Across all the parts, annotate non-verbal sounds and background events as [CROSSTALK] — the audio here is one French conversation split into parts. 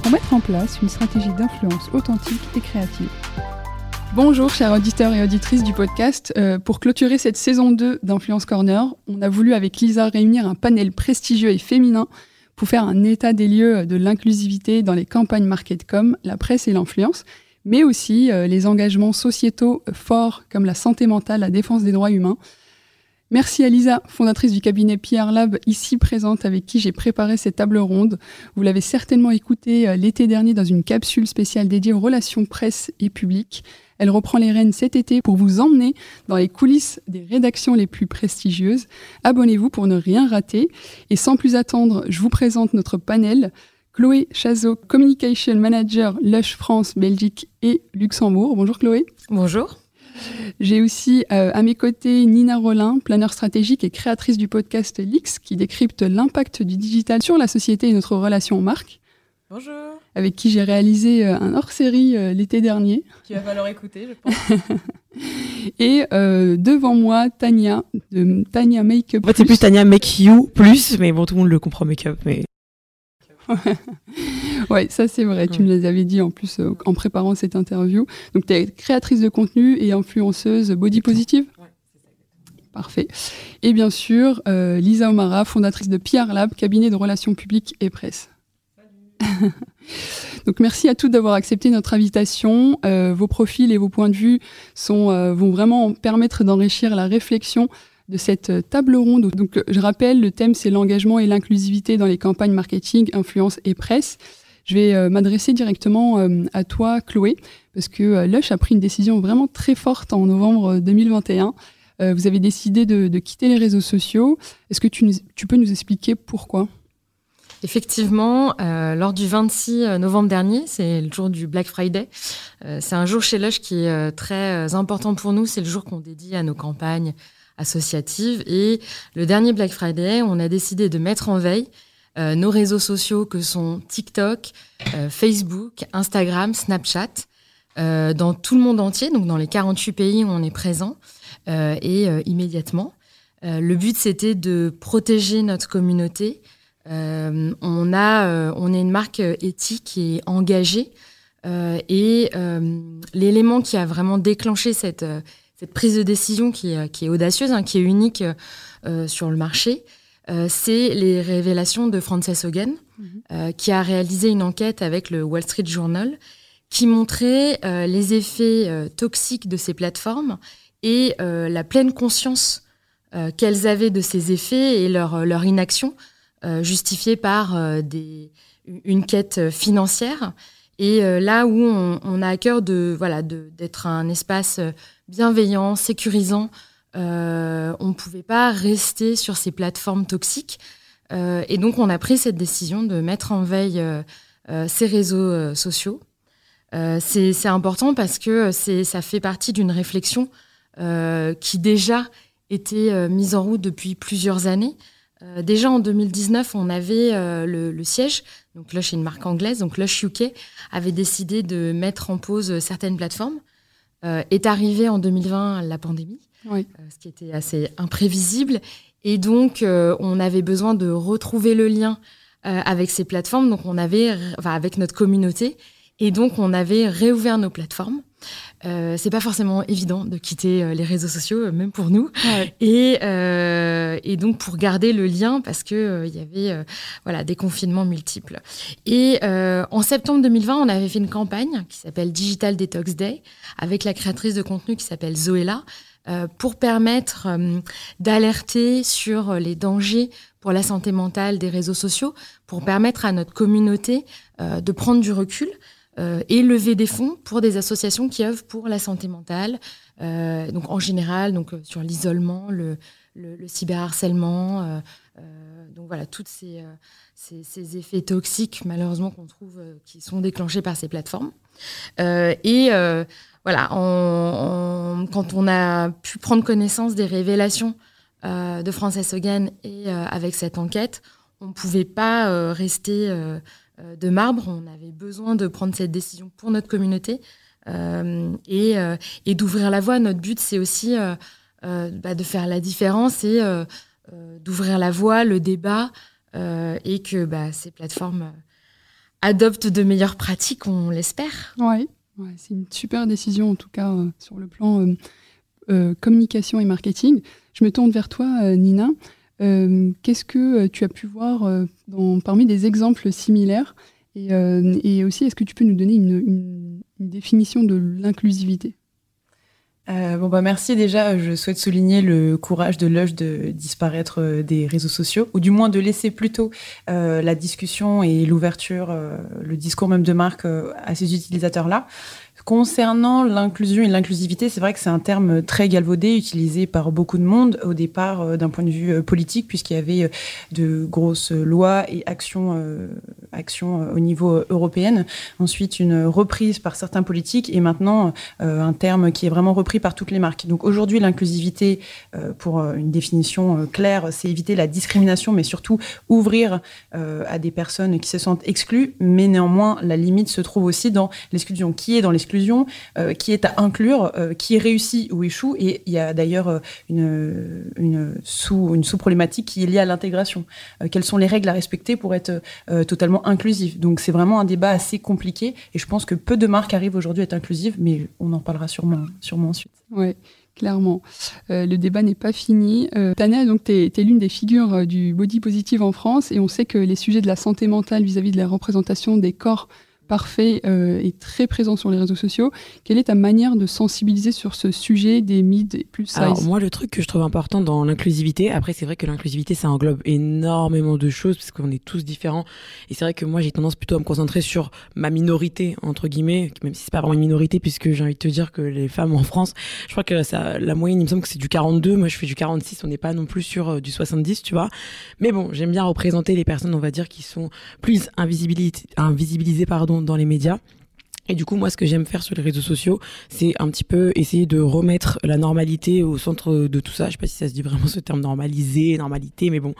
pour mettre en place une stratégie d'influence authentique et créative. Bonjour chers auditeurs et auditrices du podcast. Euh, pour clôturer cette saison 2 d'Influence Corner, on a voulu avec Lisa réunir un panel prestigieux et féminin pour faire un état des lieux de l'inclusivité dans les campagnes market-com, la presse et l'influence, mais aussi euh, les engagements sociétaux forts comme la santé mentale, la défense des droits humains, Merci à Lisa, fondatrice du cabinet Pierre Lab, ici présente, avec qui j'ai préparé cette table ronde. Vous l'avez certainement écoutée euh, l'été dernier dans une capsule spéciale dédiée aux relations presse et publiques. Elle reprend les rênes cet été pour vous emmener dans les coulisses des rédactions les plus prestigieuses. Abonnez-vous pour ne rien rater. Et sans plus attendre, je vous présente notre panel. Chloé Chazot, Communication Manager Lush France, Belgique et Luxembourg. Bonjour Chloé. Bonjour. J'ai aussi euh, à mes côtés Nina Rollin, planeur stratégique et créatrice du podcast Lix, qui décrypte l'impact du digital sur la société et notre relation aux marques. Bonjour. Avec qui j'ai réalisé euh, un hors-série euh, l'été dernier. Qui va falloir écouter, je pense. [LAUGHS] et devant moi, Tania, de Tania Makeup. En fait, c'est plus Tania Make You plus, mais bon, tout le monde le comprend Makeup. Mais... [LAUGHS] [LAUGHS] ouais, ça c'est vrai. Tu me les avais dit en plus euh, en préparant cette interview. Donc tu es créatrice de contenu et influenceuse body positive Parfait. Et bien sûr, euh, Lisa Omara, fondatrice de PR Lab, cabinet de relations publiques et presse. [LAUGHS] Donc merci à toutes d'avoir accepté notre invitation. Euh, vos profils et vos points de vue sont, vont vraiment permettre d'enrichir la réflexion de cette table ronde. Donc, je rappelle, le thème, c'est l'engagement et l'inclusivité dans les campagnes marketing, influence et presse. Je vais euh, m'adresser directement à toi, Chloé, parce que Lush a pris une décision vraiment très forte en novembre 2021. vous avez décidé de, quitter les réseaux sociaux. Est-ce que tu, peux nous expliquer pourquoi? Effectivement, lors du 26 novembre dernier, c'est le jour du Black Friday. c'est un jour chez Lush qui est très important pour nous. C'est le jour qu'on dédie à nos campagnes, associative. Et le dernier Black Friday, on a décidé de mettre en veille euh, nos réseaux sociaux que sont TikTok, euh, Facebook, Instagram, Snapchat, euh, dans tout le monde entier, donc dans les 48 pays où on est présent, et immédiatement. le but, c'était de protéger notre communauté. on, a, on est une marque éthique et engagée. et l'élément qui a vraiment déclenché cette prise de décision qui est, audacieuse, hein, qui est unique sur le marché, euh, c'est les révélations de Frances Hogan, mhm. euh, qui a réalisé une enquête avec le Wall Street Journal qui montrait les effets toxiques de ces plateformes et la pleine conscience qu'elles avaient de ces effets et leur, leur inaction, justifiée par des, une quête financière. Et là où on, on, a à cœur de voilà d'être un espace bienveillant, sécurisant. Euh, on ne pouvait pas rester sur ces plateformes toxiques. Euh, et donc, on a pris cette décision de mettre en veille euh, ces réseaux sociaux. c'est important parce que ça fait partie d'une réflexion qui déjà était mise en route depuis plusieurs années. déjà en 2019, on avait le, le, siège, donc Lush est une marque anglaise, donc Lush UK avait décidé de mettre en pause certaines plateformes. Euh, est arrivée en 2020 la pandémie, euh, ce qui était assez imprévisible. Et donc, euh, on avait besoin de retrouver le lien avec ces plateformes, donc on avait, enfin, avec notre communauté. Et donc, on avait réouvert nos plateformes. Euh, c'est pas forcément évident de quitter euh, les réseaux sociaux, euh, même pour nous. [LAUGHS] Et, euh, et, donc pour garder le lien, parce que il y avait voilà des confinements multiples. Et en septembre 2020, on avait fait une campagne qui s'appelle Digital Detox Day avec la créatrice de contenu qui s'appelle Zoella. pour permettre d'alerter sur les dangers pour la santé mentale des réseaux sociaux, pour permettre à notre communauté de prendre du recul, euh, et lever des fonds pour des associations qui œuvrent pour la santé mentale, euh, donc en général, donc euh, sur l'isolement, le, le, cyberharcèlement. donc voilà, tous ces, ces, effets toxiques, malheureusement, qu'on trouve qui sont déclenchés par ces plateformes. et voilà, quand on a pu prendre connaissance des révélations de Frances Hogan et avec cette enquête, on ne pouvait pas rester de marbre. On avait besoin de prendre cette décision pour notre communauté euh, euh, et, d'ouvrir la voie. Notre but, c'est aussi euh, bah, de faire la différence et d'ouvrir la voie, le débat, et que bah, ces plateformes adoptent de meilleures pratiques, on l'espère. C'est une super décision en tout cas sur le plan communication et marketing. Je me tourne vers toi, Nina. Qu'est-ce que tu as pu voir parmi des exemples similaires et, aussi, est-ce que tu peux nous donner une définition de l'inclusivité? Euh, bon bah merci déjà. Je souhaite souligner le courage de Lush de disparaître euh, des réseaux sociaux, ou du moins de laisser plutôt euh, la discussion et l'ouverture, le discours même de marque à ces utilisateurs-là. Concernant l'inclusion et l'inclusivité, c'est vrai que c'est un terme très galvaudé, utilisé par beaucoup de monde au départ euh, d'un point de vue euh, politique, puisqu'il y avait euh, de grosses lois et actions, actions au niveau européen. Ensuite, une reprise par certains politiques et maintenant un terme qui est vraiment repris par toutes les marques. Donc aujourd'hui, l'inclusivité, pour une définition claire, c'est éviter la discrimination, mais surtout ouvrir à des personnes qui se sentent exclues. Mais néanmoins, la limite se trouve aussi dans l'exclusion. Qui est dans l'exclusion? Euh, qui est à inclure, euh, qui réussit ou échoue. Et il y a d'ailleurs euh, une, une, sous, une sous-problématique qui est liée à l'intégration. quelles sont les règles à respecter pour être totalement inclusif Donc c'est vraiment un débat assez compliqué. Et je pense que peu de marques arrivent aujourd'hui à être inclusives, mais on en parlera sûrement, sûrement ensuite. Oui clairement. le débat n'est pas fini. Tania, donc, tu es, l'une des figures du body positive en France et on sait que les sujets de la santé mentale vis à -vis de la représentation des corps parfait euh, et très présent sur les réseaux sociaux. Quelle est ta manière de sensibiliser sur ce sujet des mid et plus size Alors moi, le truc que je trouve important dans l'inclusivité, après c'est vrai que l'inclusivité, ça englobe énormément de choses parce qu'on est tous différents. Et c'est vrai que moi, j'ai tendance plutôt à me concentrer sur ma minorité entre guillemets, même si c'est pas vraiment une minorité puisque j'ai envie de te dire que les femmes en France, je crois que la moyenne, il me semble que c'est du 42. Moi, je fais du 46. On n'est pas non plus sur euh, du 70, tu vois. Mais bon, j'aime bien représenter les personnes, on va dire, qui sont plus invisibilisées, pardon dans les médias. Et du coup, moi, ce que j'aime faire sur les réseaux sociaux, c'est un petit peu essayer de remettre la normalité au centre de tout ça. Je sais pas si ça se dit vraiment ce terme normalisé, normalité, mais bon.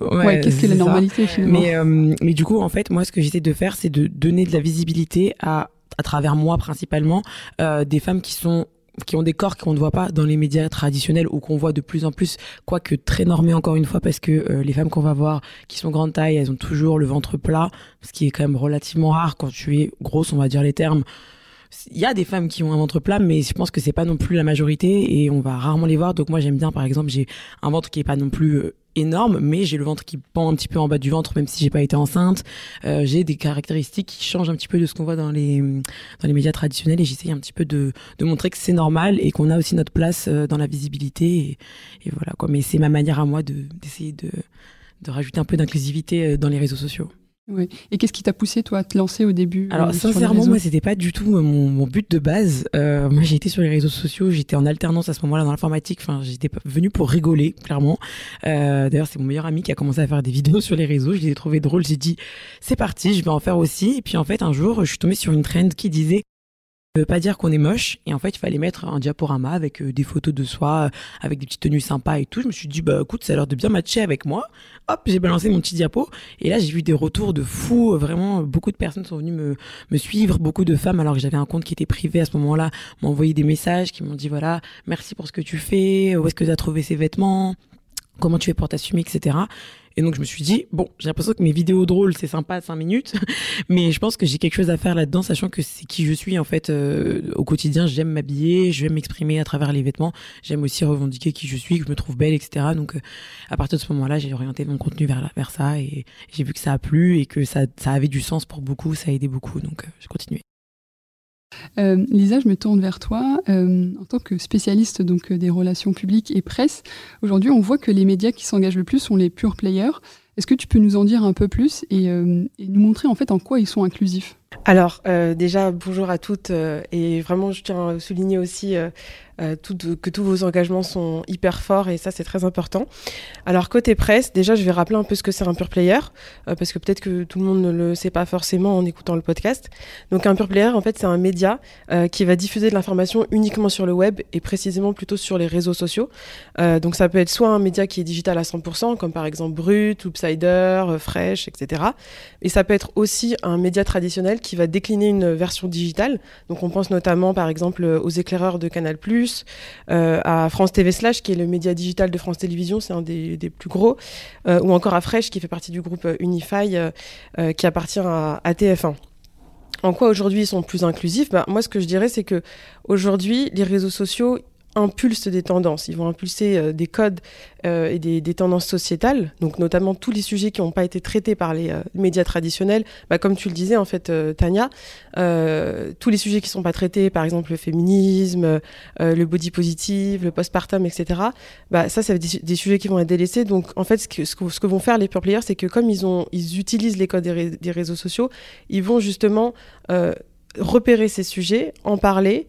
Ouais, qu'est-ce que la normalité finalement mais, euh, mais du coup, en fait, moi, ce que j'essaie de faire, c'est de donner de la visibilité à à travers moi principalement, euh, des femmes qui sont qui ont des corps qu'on ne voit pas dans les médias traditionnels ou qu'on voit de plus en plus, quoique très normé encore une fois, parce que euh, les femmes qu'on va voir qui sont grande taille, elles ont toujours le ventre plat, ce qui est quand même relativement rare quand tu es grosse, on va dire les termes. Il y a des femmes qui ont un ventre plat, mais je pense que c'est pas non plus la majorité et on va rarement les voir. Donc moi j'aime bien, par exemple, j'ai un ventre qui est pas non plus euh, énorme, mais j'ai le ventre qui pend un petit peu en bas du ventre, même si j'ai pas été enceinte. Euh, j'ai des caractéristiques qui changent un petit peu de ce qu'on voit dans les dans les médias traditionnels, et j'essaye un petit peu de, de montrer que c'est normal et qu'on a aussi notre place euh, dans la visibilité. Et, et voilà quoi. Mais c'est ma manière à moi de d'essayer de de rajouter un peu d'inclusivité dans les réseaux sociaux. Oui. Et qu'est-ce qui t'a poussé, toi, à te lancer au début Alors, sincèrement, moi, c'était pas du tout mon, mon, but de base. Euh, moi, j'ai été sur les réseaux sociaux, j'étais en alternance à ce moment-là dans l'informatique. Enfin, j'étais venu pour rigoler, clairement. Euh, D'ailleurs, c'est mon meilleur ami qui a commencé à faire des vidéos [LAUGHS] sur les réseaux. Je les ai trouvées drôles. J'ai dit, c'est parti, je vais en faire aussi. Et puis, en fait, un jour, je suis tombée sur une trend qui disait pas dire qu'on est moche. Et en fait, il fallait mettre un diaporama avec euh, des photos de soi, euh, avec des petites tenues sympas et tout. Je me suis dit, bah écoute, ça a l'air de bien matcher avec moi. Hop, j'ai balancé mon petit diapo. Et là, j'ai vu des retours de fous. Vraiment, beaucoup de personnes sont venues me, me suivre. Beaucoup de femmes, alors que j'avais un compte qui était privé à ce moment-là, m'ont envoyé des messages qui m'ont dit, voilà, merci pour ce que tu fais. Où est-ce que tu as trouvé ces vêtements? Comment tu fais pour t'assumer, etc. Et donc je me suis dit, bon, j'ai l'impression que mes vidéos drôles, c'est sympa à 5 minutes, [LAUGHS] mais je pense que j'ai quelque chose à faire là-dedans, sachant que c'est qui je suis en fait euh, au quotidien. J'aime m'habiller, je j'aime m'exprimer à travers les vêtements, j'aime aussi revendiquer qui je suis, que je me trouve belle, etc. Donc euh, à partir de ce moment-là, j'ai orienté mon contenu vers, vers ça et j'ai vu que ça a plu et que ça, ça avait du sens pour beaucoup, ça a aidé beaucoup, donc euh, j'ai continué. Euh, Lisa, je me tourne vers toi. Euh, en tant que spécialiste donc, euh, des relations publiques et presse, aujourd'hui, on voit que les médias qui s'engagent le plus sont les pure players. Est-ce que tu peux nous en dire un peu plus et, et nous montrer en fait en quoi ils sont inclusifs? Alors, déjà, bonjour à toutes. et vraiment, je tiens à souligner aussi que tous vos engagements sont hyper forts et ça c'est très important. Alors côté presse, déjà je vais rappeler un peu ce que c'est un pure player parce que peut-être que tout le monde ne le sait pas forcément en écoutant le podcast. Donc un pure player en fait c'est un média qui va diffuser de l'information uniquement sur le web et précisément plutôt sur les réseaux sociaux. donc ça peut être soit un média qui est digital à 100% comme par exemple Brut, Loopsider, Fresh, etc. Et ça peut être aussi un média traditionnel qui va décliner une version digitale. Donc on pense notamment par exemple aux éclaireurs de Canal+, euh, à France TV Slash qui est le média digital de France Télévisions, c'est un des, plus gros, euh, ou encore à Fresh qui fait partie du groupe Unify euh, qui appartient à, à TF1 en quoi aujourd'hui ils sont plus inclusifs? Bah, Moi, ce que je dirais, c'est que aujourd'hui, les réseaux sociaux, impulsent des tendances, ils vont impulser euh, des codes euh, et des, tendances sociétales, donc notamment tous les sujets qui n'ont pas été traités par les euh, médias traditionnels, bah, comme tu le disais en fait Tania, tous les sujets qui ne sont pas traités, par exemple le féminisme, le body positive, le postpartum, etc. Bah, ça, c'est des, sujets qui vont être délaissés. Donc en fait, ce que, ce que, vont faire les pure players, c'est que comme ils, ont, ils utilisent les codes des réseaux sociaux, ils vont justement repérer ces sujets, en parler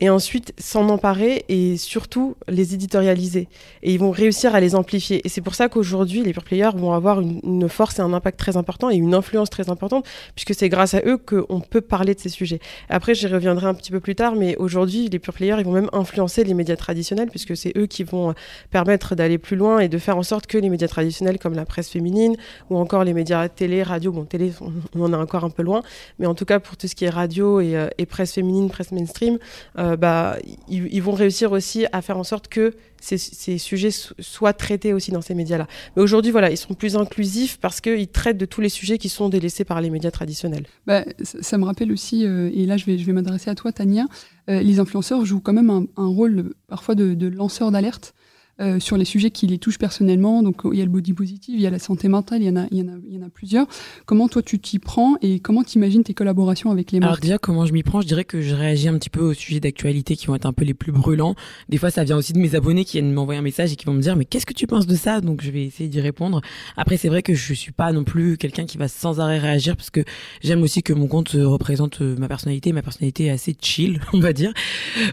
et ensuite s'en emparer et surtout les éditorialiser. Et ils vont réussir à les amplifier. Et c'est pour ça qu'aujourd'hui, les pure players vont avoir une, force et un impact très important et une influence très importante, puisque c'est grâce à eux qu'on peut parler de ces sujets. Après, j'y reviendrai un petit peu plus tard, mais aujourd'hui, les pure players, ils vont même influencer les médias traditionnels, puisque c'est eux qui vont permettre d'aller plus loin et de faire en sorte que les médias traditionnels, comme la presse féminine, ou encore les médias télé, radio, bon, télé, on, en est encore un peu loin, mais en tout cas, pour tout ce qui est radio et, euh, presse féminine, presse mainstream, euh, euh, bah, ils, vont réussir aussi à faire en sorte que ces, sujets soient traités aussi dans ces médias-là. Mais aujourd'hui, voilà, ils sont plus inclusifs parce qu'ils traitent de tous les sujets qui sont délaissés par les médias traditionnels. Bah, ça, me rappelle aussi, euh, et là je vais, m'adresser à toi, Tania, euh, les influenceurs jouent quand même un, rôle parfois de lanceur d'alerte. Euh, sur les sujets qui les touchent personnellement. Donc il y a le body positive, il y a la santé mentale, il y en a, il y en a, il y en a plusieurs. Comment toi tu t'y prends et comment tu imagines tes collaborations avec les marques? Alors déjà comment je m'y prends, je dirais que je réagis un petit peu aux sujets d'actualité qui vont être un peu les plus brûlants. Des fois ça vient aussi de mes abonnés qui viennent m'envoyer un message et qui vont me dire mais qu'est-ce que tu penses de ça? Donc je vais essayer d'y répondre. Après c'est vrai que je suis pas non plus quelqu'un qui va sans arrêt réagir parce que j'aime aussi que mon compte représente euh, ma personnalité. Ma personnalité est assez chill, [LAUGHS] on va dire,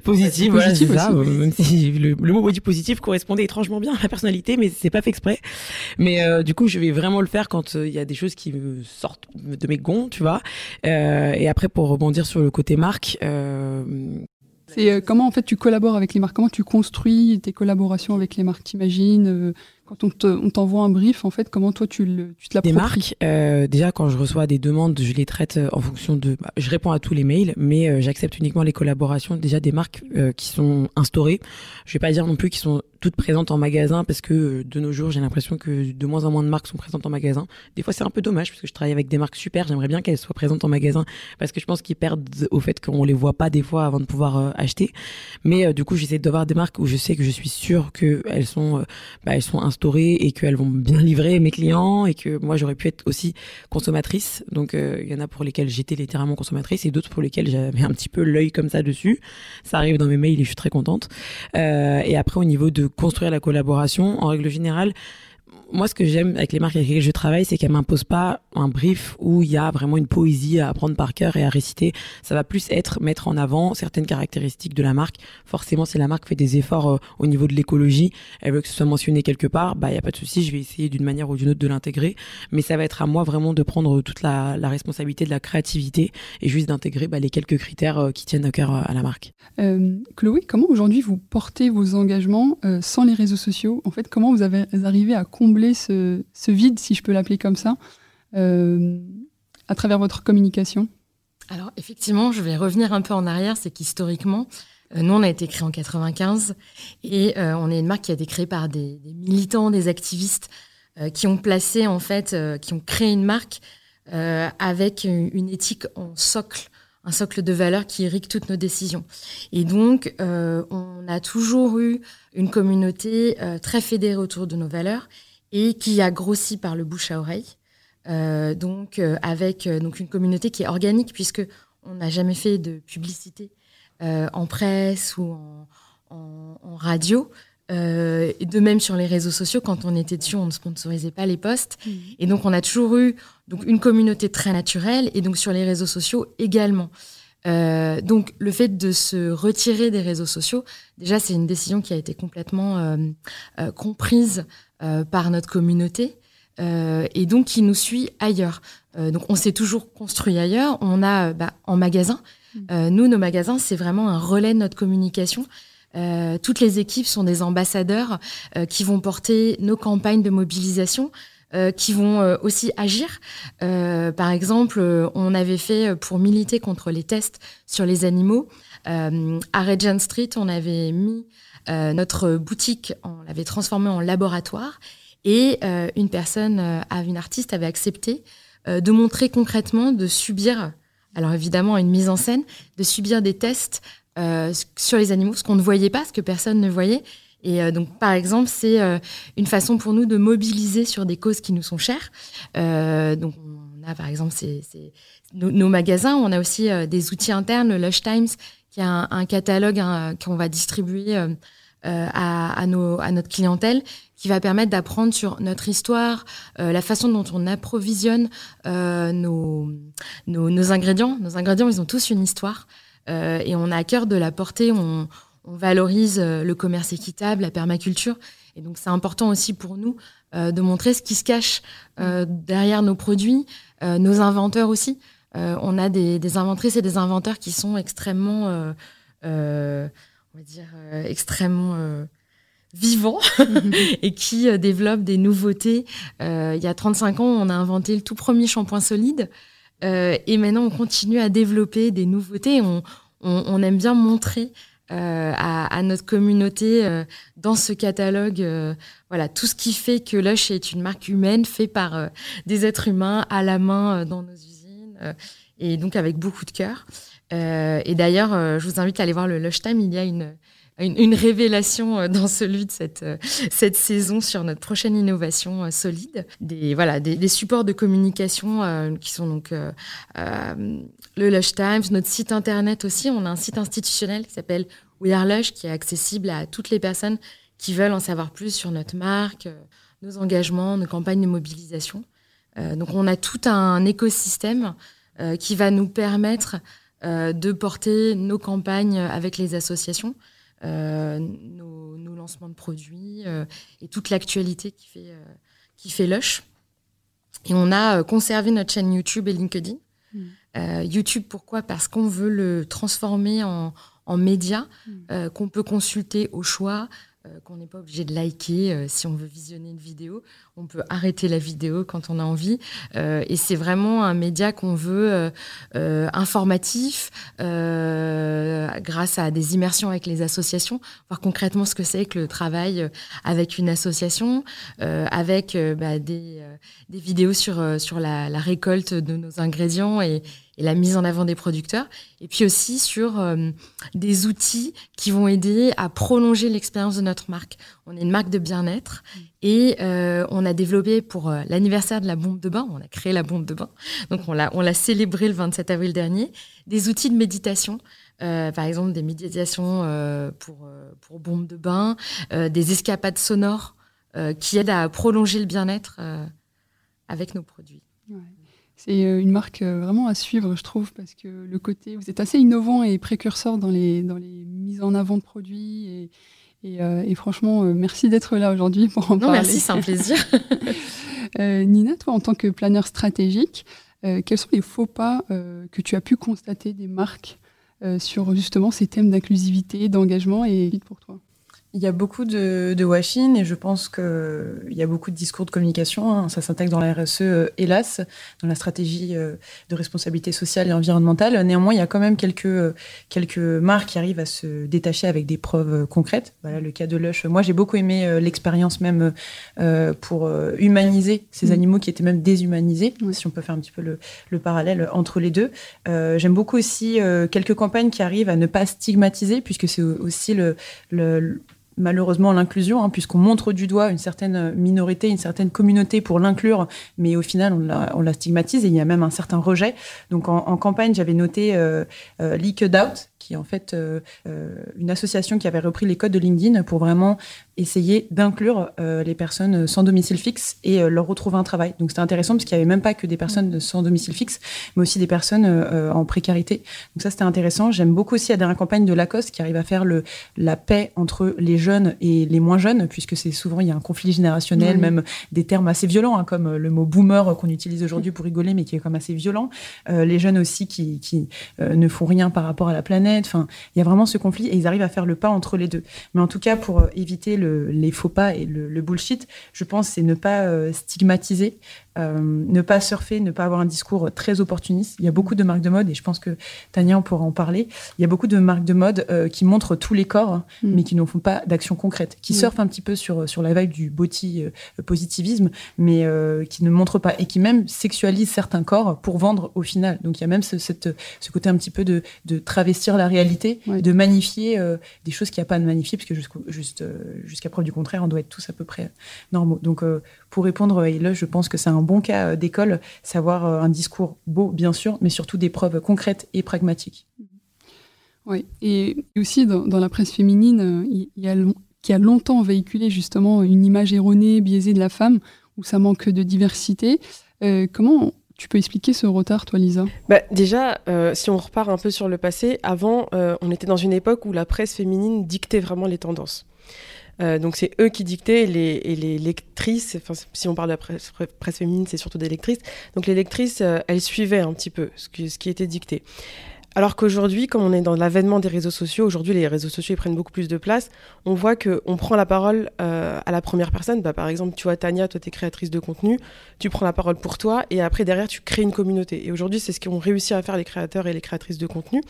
positive. voilà, ça. Même si le, mot body positif étrangement bien à [LAUGHS] la personnalité, mais c'est pas fait exprès. Mais euh, du coup, je vais vraiment le faire quand euh, il y a des choses qui sortent de mes gonds, tu vois. Euh, et après, pour rebondir sur le côté marque, c'est comment en fait tu collabores avec les marques? Comment tu construis tes collaborations avec les marques? T'imagines quand on t'envoie un brief, en fait, comment toi tu, le, tu te l'appropries Des marques, euh, déjà quand je reçois des demandes, je les traite euh, en fonction de... Bah, je réponds à tous les mails, mais euh, j'accepte uniquement les collaborations déjà des marques euh, qui sont instaurées. Je vais pas dire non plus qu'ils sont toutes présentes en magasin parce que de nos jours, j'ai l'impression que de moins en moins de marques sont présentes en magasin. Des fois, c'est un peu dommage parce que je travaille avec des marques super. J'aimerais bien qu'elles soient présentes en magasin parce que je pense qu'ils perdent au fait qu'on les voit pas des fois avant de pouvoir acheter. Mais du coup, j'essaie d'avoir des marques où je sais que je suis sûre qu'elles sont, bah, elles sont instaurées et qu'elles vont bien livrer mes clients et que moi j'aurais pu être aussi consommatrice. Donc euh, il y en a pour lesquelles j'étais littéralement consommatrice et d'autres pour lesquelles j'avais un petit peu l'œil comme ça dessus. Ça arrive dans mes mails et je suis très contente. Euh, et après au niveau de construire la collaboration, en règle générale, moi, ce que j'aime avec les marques avec lesquelles je travaille, c'est qu'elles m'imposent pas un brief où il y a vraiment une poésie à apprendre par cœur et à réciter. Ça va plus être mettre en avant certaines caractéristiques de la marque. Forcément, si la marque fait des efforts euh, au niveau de l'écologie, elle veut que ce soit mentionné quelque part, bah, il y a pas de souci, je vais essayer d'une manière ou d'une autre de l'intégrer. Mais ça va être à moi vraiment de prendre toute la, responsabilité de la créativité et juste d'intégrer bah, les quelques critères euh, qui tiennent à cœur euh, à la marque. Euh, Chloé, comment aujourd'hui vous portez vos engagements sans les réseaux sociaux? En fait, comment vous avez arrivé à combler ce, vide, si je peux l'appeler comme ça, euh, à travers votre communication Alors effectivement, je vais revenir un peu en arrière, c'est qu'historiquement, euh, nous on a été créé en 95 et euh, on est une marque qui a été créée par des, militants, des activistes qui ont placé en fait, qui ont créé une marque avec une, éthique en socle un socle de valeurs qui irrigue toutes nos décisions. Et donc, on a toujours eu une communauté très fédérée autour de nos valeurs et qui a grossi par le bouche à oreille. Euh, donc euh, avec euh, donc une communauté qui est organique puisque on n'a jamais fait de publicité en presse ou en, radio. et de même sur les réseaux sociaux, quand on était dessus, on ne sponsorisait pas les posts. Mmh. Et donc on a toujours eu donc une communauté très naturelle et donc sur les réseaux sociaux également. donc le fait de se retirer des réseaux sociaux, déjà c'est une décision qui a été complètement comprise par notre communauté et donc qui nous suit ailleurs. donc on s'est toujours construit ailleurs. On a bah, en magasin. Mmh. nous, nos magasins, c'est vraiment un relais de notre communication. Euh, toutes les équipes sont des ambassadeurs euh, qui vont porter nos campagnes de mobilisation. Euh, qui vont aussi agir. par exemple, on avait fait pour militer contre les tests sur les animaux. à Regent Street, on avait mis notre boutique, on l'avait transformée en laboratoire. Et une personne, une artiste, avait accepté de montrer concrètement, de subir, alors évidemment une mise en scène, de subir des tests euh, sur les animaux, ce qu'on ne voyait pas, ce que personne ne voyait. Et euh, donc, par exemple, c'est euh, une façon pour nous de mobiliser sur des causes qui nous sont chères. donc, on a par exemple nos, magasins, on a aussi des outils internes, le Lush Times, qui a un, catalogue qu'on va distribuer à, notre clientèle, qui va permettre d'apprendre sur notre histoire, la façon dont on approvisionne nos, ingrédients. Nos ingrédients, ils ont tous une histoire. Euh, et on a à cœur de la porter. Valorise euh, le commerce équitable, la permaculture. Et donc, c'est important aussi pour nous euh, de montrer ce qui se cache derrière nos produits, nos inventeurs aussi. on a des, des, inventrices et des inventeurs qui sont extrêmement, on va dire, extrêmement vivants [LAUGHS] et qui développent des nouveautés. il y a 35 ans, on a inventé le tout premier shampoing solide. Euh, et maintenant, on continue à développer des nouveautés. On, on, aime bien montrer euh, à, notre communauté euh, dans ce catalogue voilà tout ce qui fait que Lush est une marque humaine faite par des êtres humains à la main dans nos usines et donc avec beaucoup de cœur. et d'ailleurs, je vous invite à aller voir le Lush Time. Il y a une une, révélation euh, dans celui de cette, euh, cette saison sur notre prochaine innovation euh, solide. Des, voilà, des, supports de communication qui sont donc le Lush Times, notre site internet aussi. On a un site institutionnel qui s'appelle We Are Lush qui est accessible à toutes les personnes qui veulent en savoir plus sur notre marque, nos engagements, nos campagnes de mobilisation. donc on a tout un écosystème qui va nous permettre de porter nos campagnes avec les associations. Euh, nos, lancements de produits euh, et toute l'actualité qui fait, euh, qui fait Lush. Et on a conservé notre chaîne YouTube et LinkedIn. Mm. YouTube, pourquoi? Parce qu'on veut le transformer en, en média mm. qu'on peut consulter au choix, qu'on n'est pas obligé de liker euh, si on veut visionner une vidéo. On peut arrêter la vidéo quand on a envie. Euh, et c'est vraiment un média qu'on veut informatif, grâce à des immersions avec les associations, voir concrètement ce que c'est que le travail avec une association, avec bah, des, des, vidéos sur, sur la, la, récolte de nos ingrédients et, et la mise en avant des producteurs, et puis aussi sur euh, des outils qui vont aider à prolonger l'expérience de notre marque. On est une marque de bien-être mm. et euh, on a développé pour euh, l'anniversaire de la bombe de bain, on a créé la bombe de bain, donc on l'a, on l'a célébré le 27 avril dernier, des outils de méditation. par exemple, des méditations pour, pour bombe de bain, des escapades sonores qui aident à prolonger le bien-être avec nos produits. C'est euh, une marque euh, vraiment à suivre, je trouve, parce que le côté, vous êtes assez innovant et précurseur dans les, dans les mises en avant de produits. Et, et, euh, franchement, merci d'être là aujourd'hui pour en parler. Merci, c'est un plaisir. [LAUGHS] Nina, toi, en tant que planeur stratégique, quels sont les faux pas que tu as pu constater des marques sur justement ces thèmes d'inclusivité, d'engagement et vite pour toi? Il y a beaucoup de, de washing et je pense qu'il y a beaucoup de discours de communication. Hein. Ça s'intègre dans la RSE, euh, hélas, dans la stratégie euh, de responsabilité sociale et environnementale. Néanmoins, il y a quand même quelques, euh, quelques marques qui arrivent à se détacher avec des preuves concrètes. Voilà le cas de Lush. Moi, j'ai beaucoup aimé l'expérience même pour humaniser ces mmh. animaux qui étaient même déshumanisés, si on peut faire un petit peu le, le parallèle entre les deux. J'aime beaucoup aussi quelques campagnes qui arrivent à ne pas stigmatiser, puisque c'est aussi le, le malheureusement l'inclusion, hein, puisqu'on montre du doigt une certaine minorité, une certaine communauté pour l'inclure, mais au final on la, stigmatise et il y a même un certain rejet. Donc en, campagne, j'avais noté euh, euh, Leaked Out, qui est en fait une association qui avait repris les codes de LinkedIn pour vraiment essayer d'inclure les personnes sans domicile fixe et leur retrouver un travail. Donc c'était intéressant parce qu'il n'y avait même pas que des personnes sans domicile fixe, mais aussi des personnes en précarité. Donc ça c'était intéressant. J'aime beaucoup aussi la dernière campagne de Lacoste qui arrive à faire la paix entre les jeunes et les moins jeunes, puisque c'est souvent il y a un conflit générationnel, même des termes assez violents, hein, comme le mot boomer qu'on utilise aujourd'hui pour rigoler, mais qui est comme assez violent. Euh, les jeunes aussi qui, qui euh, ne font rien par rapport à la planète. Enfin, il y a vraiment ce conflit et ils arrivent à faire le pas entre les deux. Mais en tout cas, pour euh, éviter le, les faux pas et le, le bullshit, je pense c'est ne pas stigmatiser, euh, ne pas surfer, ne pas avoir un discours très opportuniste. Il y a beaucoup de marques de mode, et je pense que Tania, on pourra en parler. Il y a beaucoup de marques de mode euh, qui montrent tous les corps, hein, mm. mais qui ne font pas d'action concrète, qui mm. surfent un petit peu sur, sur la vague du body euh, positivisme, mais qui ne montrent pas, et qui même sexualisent certains corps pour vendre au final. Donc il y a même ce, cette, ce côté un petit peu de, de travestir la réalité, de magnifier des choses qu'il n'y a pas à magnifier, puisque jusqu'à preuve du contraire, on doit être tous à peu près normaux. Donc pour répondre, et là, je pense que c'est un bon cas euh, d'école, savoir euh, un discours beau, bien sûr, mais surtout des preuves concrètes et pragmatiques. Oui, et aussi dans, la presse féminine, euh, il y a, qui a longtemps véhiculé justement une image erronée, biaisée de la femme, où ça manque de diversité. comment tu peux expliquer ce retard, toi, Lisa? Bah, Déjà, si on repart un peu sur le passé, avant, on était dans une époque où la presse féminine dictait vraiment les tendances. Euh, donc c'est eux qui dictaient et les, lectrices, enfin, si on parle de la presse, féminine, c'est surtout des lectrices. Donc les lectrices, euh, elles suivaient un petit peu ce ce qui était dicté. Alors qu'aujourd'hui, comme on est dans l'avènement des réseaux sociaux, aujourd'hui les réseaux sociaux prennent beaucoup plus de place, on voit qu'on prend la parole euh, à la première personne. Bah, par exemple, tu vois Tania, toi tu es créatrice de contenu, tu prends la parole pour toi et après derrière tu crées une communauté. Et aujourd'hui c'est ce qu'ont réussi à faire les créateurs et les créatrices de contenu.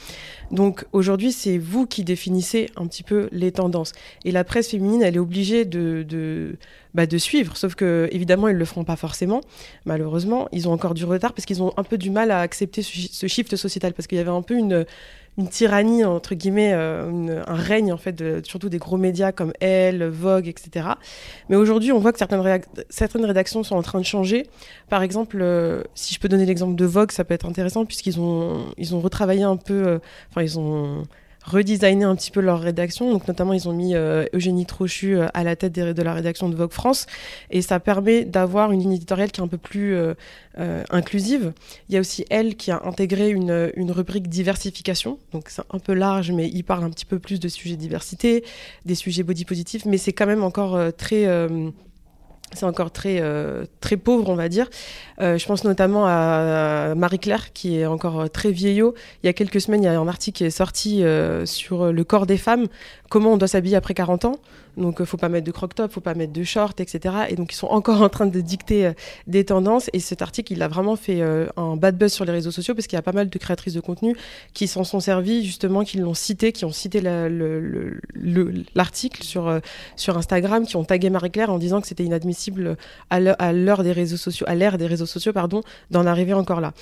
Donc aujourd'hui c'est vous qui définissez un petit peu les tendances. Et la presse féminine elle est obligée de bah, de suivre. Sauf que, évidemment, ils le feront pas forcément. Malheureusement, ils ont encore du retard parce qu'ils ont un peu du mal à accepter ce, shift sociétal parce qu'il y avait un peu une, une tyrannie, entre guillemets, euh, un règne, en fait, surtout des gros médias comme Elle, Vogue, etc. Mais aujourd'hui, on voit que certaines, certaines rédactions sont en train de changer. Par exemple, euh, si je peux donner l'exemple de Vogue, ça peut être intéressant puisqu'ils ont, ils ont retravaillé un peu, euh, enfin, ils ont redesigner un petit peu leur rédaction. Donc notamment, ils ont mis euh, Eugénie Trochu euh, à la tête de la rédaction de Vogue France. Et ça permet d'avoir une ligne éditoriale qui est un peu plus euh, inclusive. Il y a aussi elle qui a intégré une, une rubrique diversification. Donc c'est un peu large, mais il parle un petit peu plus de sujets diversité, des sujets body positifs. Mais c'est quand même encore très c'est encore très, euh, très pauvre, on va dire. Euh, je pense notamment à Marie-Claire, qui est encore euh, très vieillot. Il y a quelques semaines, il y a un article qui est sorti sur le corps des femmes, comment on doit s'habiller après 40 ans. Donc, il faut pas mettre de croc-top, faut pas mettre de short, etc. Et donc, ils sont encore [LAUGHS] en train de dicter des tendances. Et cet article, il a vraiment fait un bad buzz sur les réseaux sociaux parce qu'il y a pas mal de créatrices de contenu qui s'en sont servies, justement, qui l'ont cité, qui ont cité l'article sur, Instagram, qui ont tagué Marie-Claire en disant que c'était inadmissible à l'heure des réseaux sociaux, à l'ère des réseaux sociaux, pardon, d'en arriver encore là.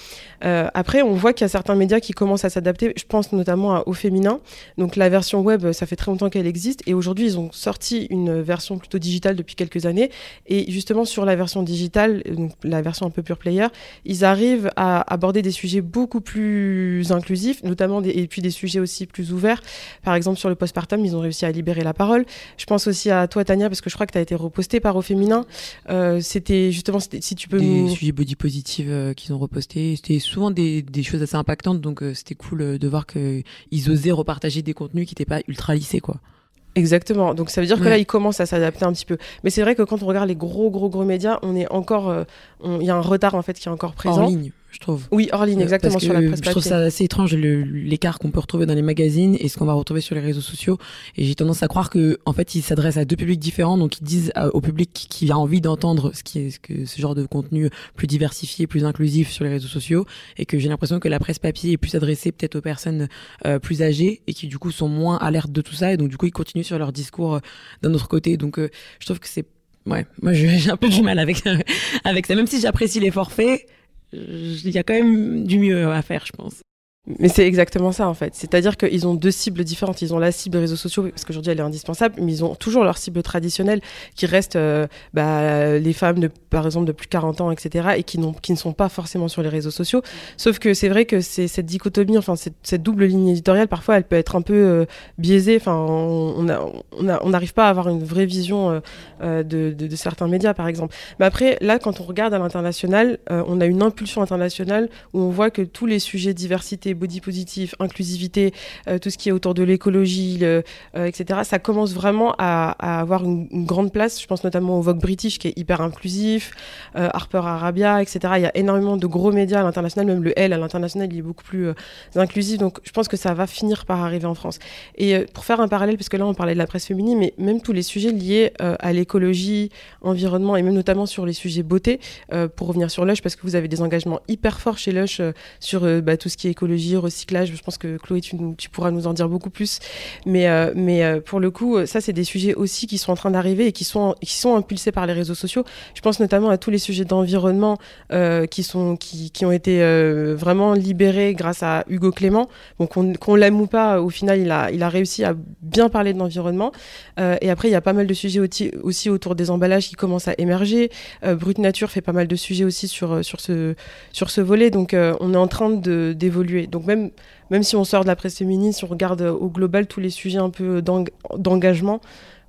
Euh, après, on voit qu'il y a certains médias qui commencent à s'adapter. Je pense notamment au féminin. Donc la version web, ça fait très longtemps qu'elle existe, et aujourd'hui ils ont sorti une version plutôt digitale depuis quelques années. Et justement sur la version digitale, donc la version un peu pure player, ils arrivent à aborder des sujets beaucoup plus inclusifs, notamment des, et puis des sujets aussi plus ouverts. Par exemple sur le postpartum, ils ont réussi à libérer la parole. Je pense aussi à toi Tania parce que je crois que tu as été reposté par au féminin. Euh, c'était justement, si tu peux... Des sujets body positive euh, qu'ils ont repostés. C'était souvent des, des, choses assez impactantes, donc euh, c'était cool de voir qu'ils osaient repartager des contenus qui n'étaient pas ultra lissés, quoi. Exactement. Donc ça veut dire que là, ils commencent à s'adapter un petit peu. Mais c'est vrai que quand on regarde les gros, gros, gros médias, on est encore, il y a un retard en fait qui est encore présent. En ligne je trouve. Oui, hors ligne, exactement, sur la presse Je trouve ça assez étrange, l'écart qu'on peut retrouver dans les magazines et ce qu'on va retrouver sur les réseaux sociaux. Et j'ai tendance à croire que, en fait, ils s'adressent à deux publics différents, donc ils disent au public qui a envie d'entendre ce qui est, ce, que, ce genre de contenu plus diversifié, plus inclusif sur les réseaux sociaux, et que j'ai l'impression que la presse papier est plus adressée peut-être aux personnes euh, plus âgées et qui du coup sont moins alertes de tout ça, et donc du coup ils continuent sur leur discours euh, d'un autre côté. Donc euh, je trouve que c'est ouais, moi [LAUGHS] j'ai un peu du mal avec [LAUGHS] avec ça, même si j'apprécie les forfaits il y a quand même du mieux à faire, je pense. Mais c'est exactement ça en fait. C'est-à-dire qu'ils ont deux cibles différentes. Ils ont la cible réseaux sociaux parce qu'aujourd'hui elle est indispensable, mais ils ont toujours leur cible traditionnelle qui reste euh, bah, les femmes de par exemple de plus de 40 ans, etc. et qui, qui ne sont pas forcément sur les réseaux sociaux. Sauf que c'est vrai que c'est cette dichotomie, enfin cette, double ligne éditoriale, parfois elle peut être un peu euh, biaisée. Enfin, on n'arrive pas à avoir une vraie vision euh, de, de, certains médias par exemple. Mais après là, quand on regarde à l'international, on a une impulsion internationale où on voit que tous les sujets diversité body positif, inclusivité, euh, tout ce qui est autour de l'écologie, euh, etc. Ça commence vraiment à, avoir une, grande place. Je pense notamment au Vogue British qui est hyper inclusif, euh, Harper Arabia, etc. Il y a énormément de gros médias à l'international, même le L à l'international, il est beaucoup plus inclusif. Donc je pense que ça va finir par arriver en France. Et pour faire un parallèle, parce que là on parlait de la presse féminine, mais même tous les sujets liés à l'écologie, environnement et même notamment sur les sujets beauté, pour revenir sur Lush, parce que vous avez des engagements hyper forts chez Lush sur bah, tout ce qui est écologie recyclage. Je pense que Chloé, tu, pourras nous en dire beaucoup plus. Mais, euh, euh, pour le coup, ça, c'est des sujets aussi qui sont en train d'arriver et qui sont, qui sont impulsés par les réseaux sociaux. Je pense notamment à tous les sujets d'environnement euh, qui, qui, ont été vraiment libérés grâce à Hugo Clément. Donc, qu'on l'aime ou pas, au final, il a, il a réussi à bien parler de l'environnement. et après, il y a pas mal de sujets aussi, aussi autour des emballages qui commencent à émerger. Brut Nature fait pas mal de sujets aussi sur, sur, ce, sur ce volet. Donc, on est en train d'évoluer. Donc même, même si on sort de la presse féminine, si on regarde euh, au global tous les sujets un peu d'engagement,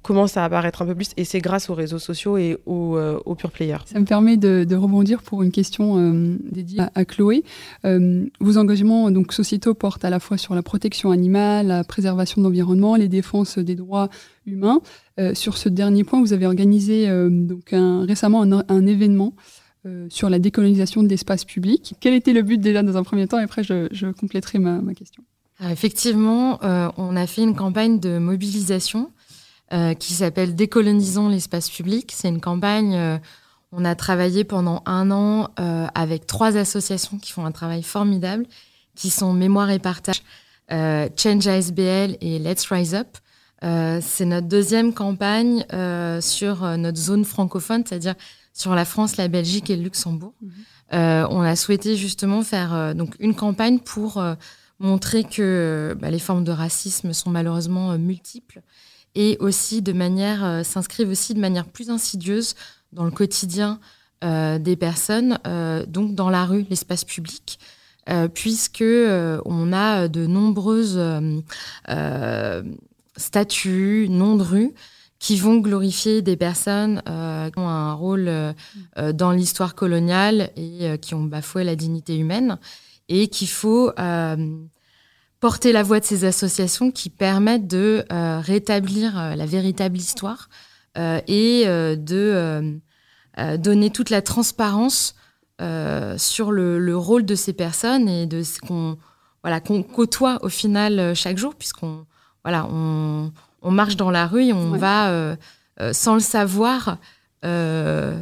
commencent à apparaître un peu plus? Et c'est grâce aux réseaux sociaux et aux, euh, pure players. Ça me permet de, rebondir pour une question euh, dédiée à, Chloé. vos engagements donc sociétaux portent à la fois sur la protection animale, la préservation de l'environnement, les défenses des droits humains. sur ce dernier point, vous avez organisé donc un, récemment un événement euh, sur la décolonisation de l'espace public. Quel était le but déjà dans un premier temps? Et après, je, compléterai ma, question. effectivement, euh, on a fait une campagne de mobilisation euh, qui s'appelle Décolonisons l'espace public. C'est une campagne, on a travaillé pendant un an avec trois associations qui font un travail formidable, qui sont Mémoire et Partage, Change ASBL et Let's Rise Up. c'est notre deuxième campagne sur notre zone francophone, c'est-à-dire sur la France, la Belgique et le Luxembourg. Mhm. Euh, on a souhaité justement faire euh, donc une campagne pour euh, montrer que bah, les formes de racisme sont malheureusement multiples et aussi de manière s'inscrivent aussi de manière plus insidieuse dans le quotidien des personnes, donc dans la rue, l'espace public. puisque on a de nombreuses statues, noms de rues qui vont glorifier des personnes euh, qui ont un rôle euh, euh, dans l'histoire coloniale et qui ont bafoué la dignité humaine, et qu'il faut porter la voix de ces associations qui permettent de rétablir la véritable histoire et de donner toute la transparence sur le, le, rôle de ces personnes et de ce qu'on voilà, qu'on côtoie au final chaque jour, puisqu'on voilà, on, on marche dans la rue et on va, euh, euh, sans le savoir, euh,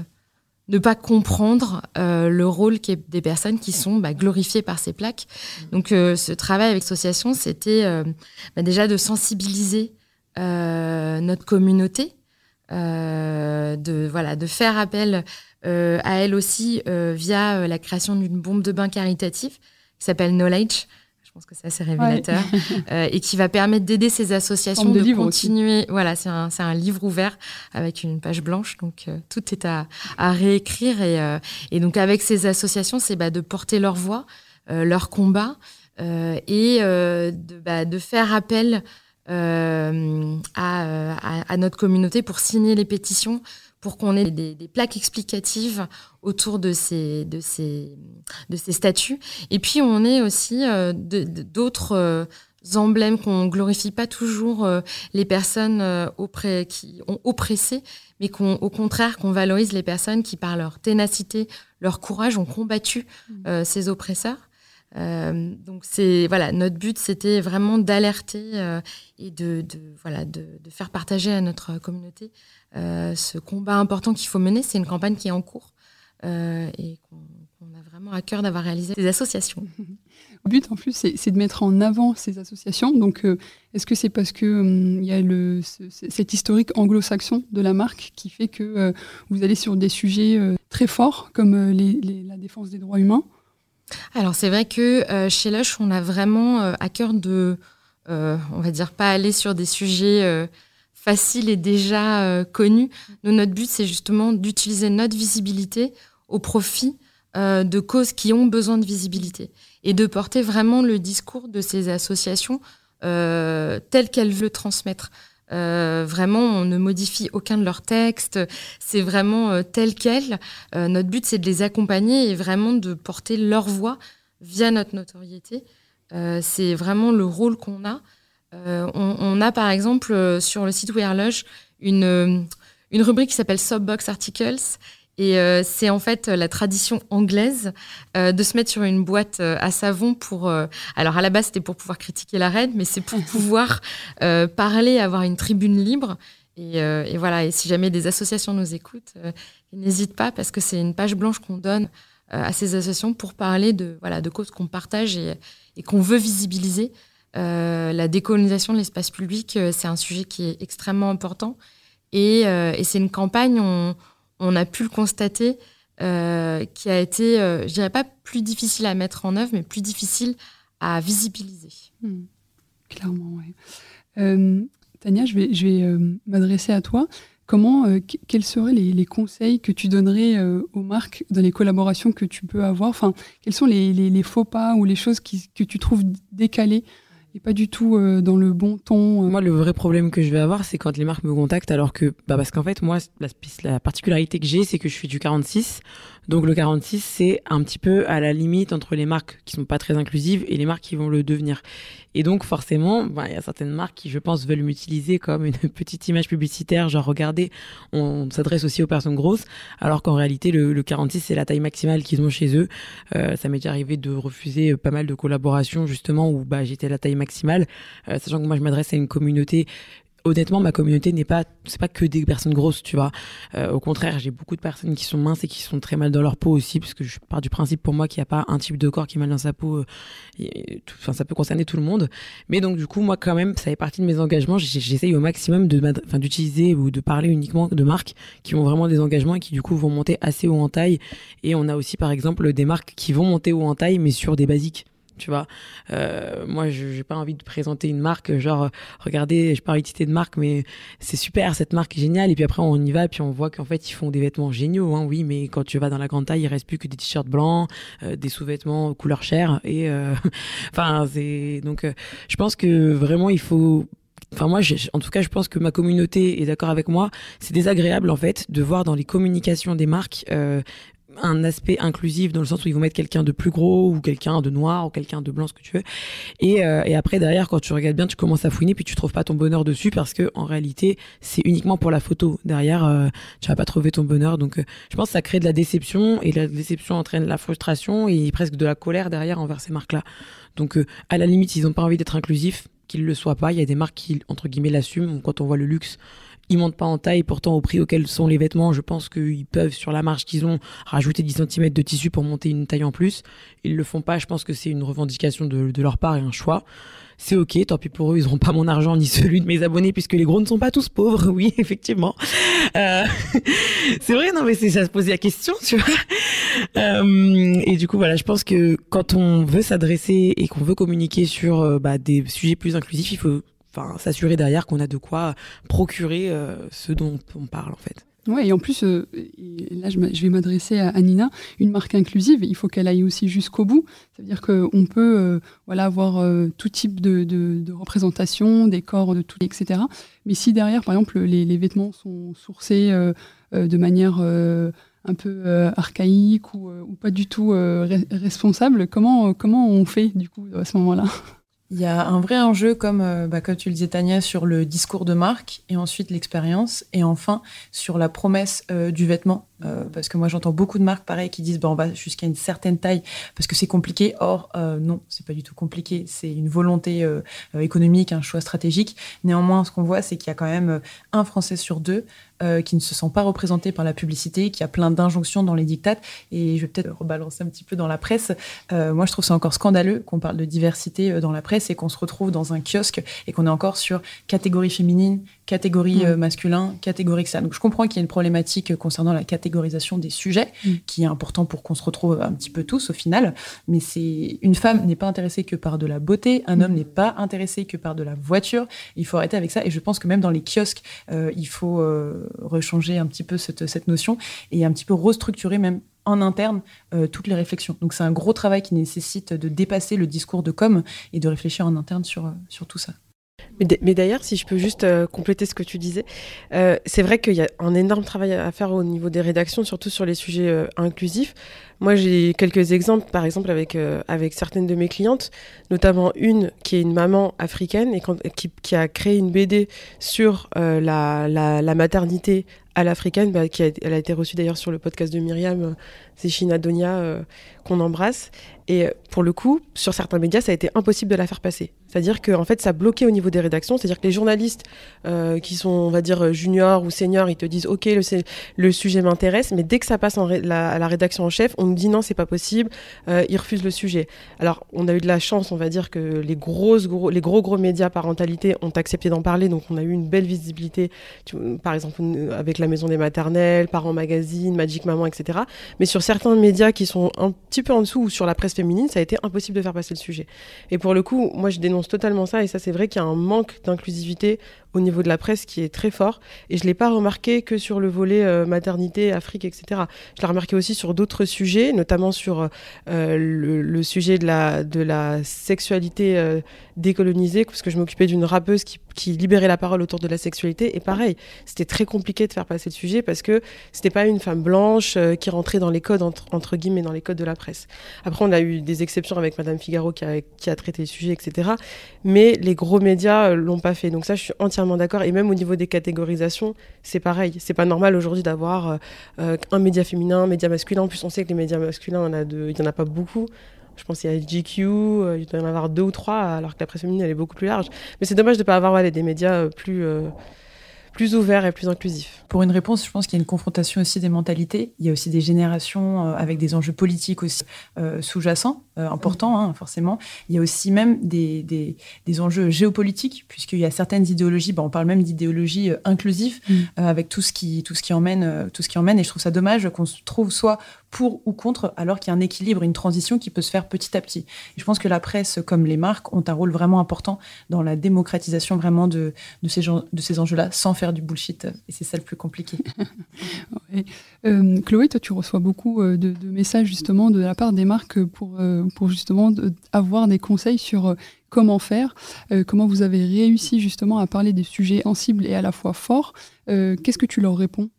ne pas comprendre le rôle des personnes qui sont bah, glorifiées par ces plaques. Donc ce travail avec l'association, c'était bah, déjà de sensibiliser notre communauté, de, voilà, de faire appel à elle aussi via la création d'une bombe de bain caritative qui s'appelle Knowledge. Je pense que c'est assez révélateur. [LAUGHS] Euh, et qui va permettre d'aider ces associations de, continuer. Voilà, c'est un, un, livre ouvert avec une page blanche, donc euh, tout est à, à réécrire. Et, euh, et, donc avec ces associations, c'est bah, de porter leur voix, leur combat et de, bah, de, faire appel à, à, à, notre communauté pour signer les pétitions pour qu'on ait des, des, plaques explicatives autour de ces, de, ces, de ces statues. Et puis, on est aussi euh, d'autres euh, emblèmes qu'on glorifie pas toujours euh, les personnes euh, qui ont oppressé, mais qu'on, au contraire, qu'on valorise les personnes qui, par leur ténacité, leur courage, ont combattu mmh. ces oppresseurs. Euh, donc c'est voilà notre but c'était vraiment d'alerter et de, de, voilà de, de, faire partager à notre communauté euh, ce combat important qu'il faut mener. C'est une campagne qui est en cours euh, et qu'on a vraiment à cœur d'avoir réalisé des associations. [LAUGHS] Le but, en plus, c'est de mettre en avant ces associations. Donc, euh, est-ce que c'est parce que il y a le, cet historique anglo-saxon de la marque qui fait que vous allez sur des sujets très forts comme les, la défense des droits humains? Alors c'est vrai que chez Lush, on a vraiment à cœur de, on va dire, pas aller sur des sujets faciles et déjà connus. Nous, notre but, c'est justement d'utiliser notre visibilité au profit de causes qui ont besoin de visibilité et de porter vraiment le discours de ces associations euh, tel qu'elles veulent le transmettre. Euh, vraiment, on ne modifie aucun de leurs textes. C'est vraiment euh, tel quel. Euh, notre but, c'est de les accompagner et vraiment de porter leur voix via notre notoriété. Euh, c'est vraiment le rôle qu'on a. On, a par exemple sur le site We Are Lush une, une rubrique qui s'appelle Subbox Articles et euh, c'est en fait la tradition anglaise euh, de se mettre sur une boîte euh, à savon pour. alors à la base c'était pour pouvoir critiquer la reine, mais c'est pour [LAUGHS] pouvoir parler, avoir une tribune libre. Et, et, voilà. Et si jamais des associations nous écoutent, n'hésite pas parce que c'est une page blanche qu'on donne à ces associations pour parler de voilà de causes qu'on partage et, et qu'on veut visibiliser. la décolonisation de l'espace public, c'est un sujet qui est extrêmement important et, et c'est une campagne. On, on a pu le constater, euh, qui a été, euh, je dirais pas plus difficile à mettre en œuvre, mais plus difficile à visibiliser. Hmm. Clairement, oui. Euh, Tania, je vais, je vais m'adresser à toi. Comment, quels seraient les, conseils que tu donnerais aux marques dans les collaborations que tu peux avoir? Enfin, quels sont les, faux pas ou les choses que tu trouves décalées et pas du tout euh, dans le bon ton. Euh. Moi, le vrai problème que je vais avoir, c'est quand les marques me contactent, alors que, bah, parce qu'en fait, moi, la, la particularité que j'ai, c'est que je fais du 46. Donc le 46, c'est un petit peu à la limite entre les marques qui sont pas très inclusives et les marques qui vont le devenir. Et donc forcément, bah, il y a certaines marques qui, je pense, veulent m'utiliser comme une [LAUGHS] petite image publicitaire, genre regardez, on s'adresse aussi aux personnes grosses, alors qu'en réalité, le, le 46, c'est la taille maximale qu'ils ont chez eux. Euh, ça m'est déjà arrivé de refuser pas mal de collaborations justement où bah, j'étais la taille maximale, euh, sachant que moi je m'adresse à une communauté honnêtement, ma communauté n'est pas, c'est pas que des personnes grosses, tu vois. Euh, au contraire, j'ai beaucoup de personnes qui sont minces et qui sont très mal dans leur peau aussi, parce que je pars du principe pour moi qu'il n'y a pas un type de corps qui est mal dans sa peau. Euh, enfin, ça peut concerner tout le monde. Mais donc, du coup, moi, quand même, ça fait partie de mes engagements. J'essaye au maximum de, d'utiliser ou de parler uniquement de marques qui ont vraiment des engagements et qui, du coup, vont monter assez haut en taille. Et on a aussi, par exemple, des marques qui vont monter haut en taille, mais sur des basiques tu vois. Euh, moi, je n'ai pas envie de présenter une marque, genre, regardez, je parle de marque, mais c'est super, cette marque est géniale. Et puis après, on y va, puis on voit qu'en fait, ils font des vêtements géniaux, hein, oui, mais quand tu vas dans la grande taille, il reste plus que des t-shirts blancs, euh, des sous-vêtements couleur chair. Et euh, [LAUGHS] enfin, c'est donc, je pense que vraiment, il faut Enfin moi, en tout cas, je pense que ma communauté est d'accord avec moi. C'est désagréable en fait de voir dans les communications des marques un aspect inclusif dans le sens où ils vont mettre quelqu'un de plus gros ou quelqu'un de noir ou quelqu'un de blanc ce que tu veux. Et, euh, et après derrière quand tu regardes bien tu commences à fouiner puis tu trouves pas ton bonheur dessus parce que en réalité c'est uniquement pour la photo. Derrière euh, tu vas pas trouver ton bonheur. Donc euh, je pense que ça crée de la déception et la déception entraîne la frustration et presque de la colère derrière envers ces marques là donc à la limite ils ont pas envie d'être inclusifs qu'ils le soient pas. Il y a des marques qui entre guillemets l'assument. Quand on voit le luxe ils montent pas en taille, pourtant au prix auquel sont les vêtements, je pense qu'ils peuvent, sur la marge qu'ils ont, rajouter 10 cm de tissu pour monter une taille en plus. Ils le font pas, je pense que c'est une revendication de, leur part et un choix. C'est ok, tant pis pour eux, ils n'auront pas mon argent ni celui de mes abonnés puisque les gros ne sont pas tous pauvres, [LAUGHS] oui, effectivement. Euh, [LAUGHS] c'est vrai, non mais c'est ça se poser la question, tu vois. Euh, et du coup, voilà, je pense que quand on veut s'adresser et qu'on veut communiquer sur euh, bah, des sujets plus inclusifs, il faut enfin s'assurer derrière qu'on a de quoi procurer euh, ce dont on parle en fait. Ouais, et en plus, euh, là je, vais m'adresser à, Nina, une marque inclusive, il faut qu'elle aille aussi jusqu'au bout. C'est-à-dire qu'on peut euh, voilà, avoir tout type de, représentation, des corps, de tout, etc. Mais si derrière, par exemple, les, vêtements sont sourcés de manière un peu archaïque ou, ou, pas du tout responsable, comment, comment on fait du coup à ce moment-là? Il y a un vrai enjeu, comme, euh, bah, comme tu le disais, Tania, sur le discours de marque, et ensuite l'expérience, et enfin sur la promesse euh, du vêtement. Euh, parce que moi, j'entends beaucoup de marques pareil qui disent bah, on va jusqu'à une certaine taille parce que c'est compliqué. Or, non, c'est pas du tout compliqué. C'est une volonté économique, un choix stratégique. Néanmoins, ce qu'on voit, c'est qu'il y a quand même un Français sur deux qui ne se sent pas représenté par la publicité, qui a plein d'injonctions dans les dictates. Et je vais peut-être rebalancer un petit peu dans la presse. moi, je trouve ça encore scandaleux qu'on parle de diversité dans la presse et qu'on se retrouve dans un kiosque et qu'on est encore sur catégorie féminine, catégorie euh, masculin, catégorie ça. Donc je comprends qu'il y a une problématique concernant la catégorisation des sujets mm. qui est important pour qu'on se retrouve un petit peu tous au final. Mais c'est une femme n'est pas intéressée que par de la beauté, un homme mm. n'est pas intéressé que par de la voiture. Il faut arrêter avec ça. Et je pense que même dans les kiosques, euh, il faut euh, rechanger un petit peu cette, cette notion et un petit peu restructurer même en interne euh, toutes les réflexions. Donc c'est un gros travail qui nécessite de dépasser le discours de com et de réfléchir en interne sur, sur tout ça. Mais d'ailleurs, si je peux juste euh, compléter ce que tu disais, c'est vrai qu'il y a un énorme travail à faire au niveau des rédactions, surtout sur les sujets inclusifs. Moi, j'ai quelques exemples, par exemple, avec, avec certaines de mes clientes, notamment une qui est une maman africaine et qui, a créé une BD sur la, la, la, maternité à l'africaine, bah, qui a, elle a été reçue d'ailleurs sur le podcast de Myriam, euh, c'est China Donia euh, qu'on embrasse. Et euh, pour le coup, sur certains médias, ça a été impossible de la faire passer. C'est-à-dire que en fait, ça bloquait au niveau des rédactions. C'est-à-dire que les journalistes qui sont, on va dire, juniors ou seniors, ils te disent OK, le, sujet m'intéresse, mais dès que ça passe à la rédaction en chef, on nous dit non, c'est pas possible. ils refusent le sujet. Alors, on a eu de la chance, on va dire que les grosses, gros, les gros gros médias parentalité ont accepté d'en parler, donc on a eu une belle visibilité. par exemple, avec la Maison des Maternelles, Parents Magazine, Magic Maman, etc. Mais sur certains médias qui sont un petit peu en dessous ou sur la presse féminine, ça a été impossible de faire passer le sujet. Et pour le coup, moi je dénonce totalement ça et ça c'est vrai qu'il y a un manque d'inclusivité au niveau de la presse qui est très fort. Et je ne l'ai pas remarqué que sur le volet euh, maternité, Afrique, etc. Je l'ai remarqué aussi sur d'autres sujets, notamment sur euh, le, sujet de la, de la sexualité euh, décolonisée, parce que je m'occupais d'une rappeuse qui, qui, libérait la parole autour de la sexualité. Et pareil, c'était très compliqué de faire passer le sujet parce que c'était pas une femme blanche qui rentrait dans les codes, entre, entre, guillemets, dans les codes de la presse. Après, on a eu des exceptions avec Madame Figaro qui a, traité le sujet, etc. Mais les gros médias l'ont pas fait. Donc ça, je suis entièrement d'accord. Et même au niveau des catégorisations, c'est pareil. C'est pas normal aujourd'hui d'avoir euh, euh, un média féminin, un média masculin. En plus, on sait que les médias masculins, il y en a pas beaucoup. Je pense qu'il y a GQ, euh, il doit y en avoir deux ou trois, alors que la presse féminine, elle est beaucoup plus large. Mais c'est dommage de ne pas avoir des médias plus plus ouvert et plus inclusif. Pour une réponse, je pense qu'il y a une confrontation aussi des mentalités. Il y a aussi des générations euh, avec des enjeux politiques aussi euh, sous-jacents, euh, importants, hein, forcément. Il y a aussi même des, des, des enjeux géopolitiques, puisqu'il y a certaines idéologies, bah, on parle même d'idéologie inclusive, mm. avec tout ce, qui, tout, ce qui emmène, tout ce qui emmène. Et je trouve ça dommage qu'on se trouve soit pour ou contre, alors qu'il y a un équilibre, une transition qui peut se faire petit à petit. Et je pense que la presse, comme les marques, ont un rôle vraiment important dans la démocratisation vraiment de, de ces, de ces enjeux-là, sans faire du bullshit. Et c'est ça le plus compliqué. [LAUGHS] Euh, Chloé, toi, tu reçois beaucoup euh, de, messages justement de la part des marques pour, euh, pour justement avoir des conseils sur comment faire, comment vous avez réussi justement à parler des sujets sensibles et à la fois forts. Qu'est-ce que tu leur réponds?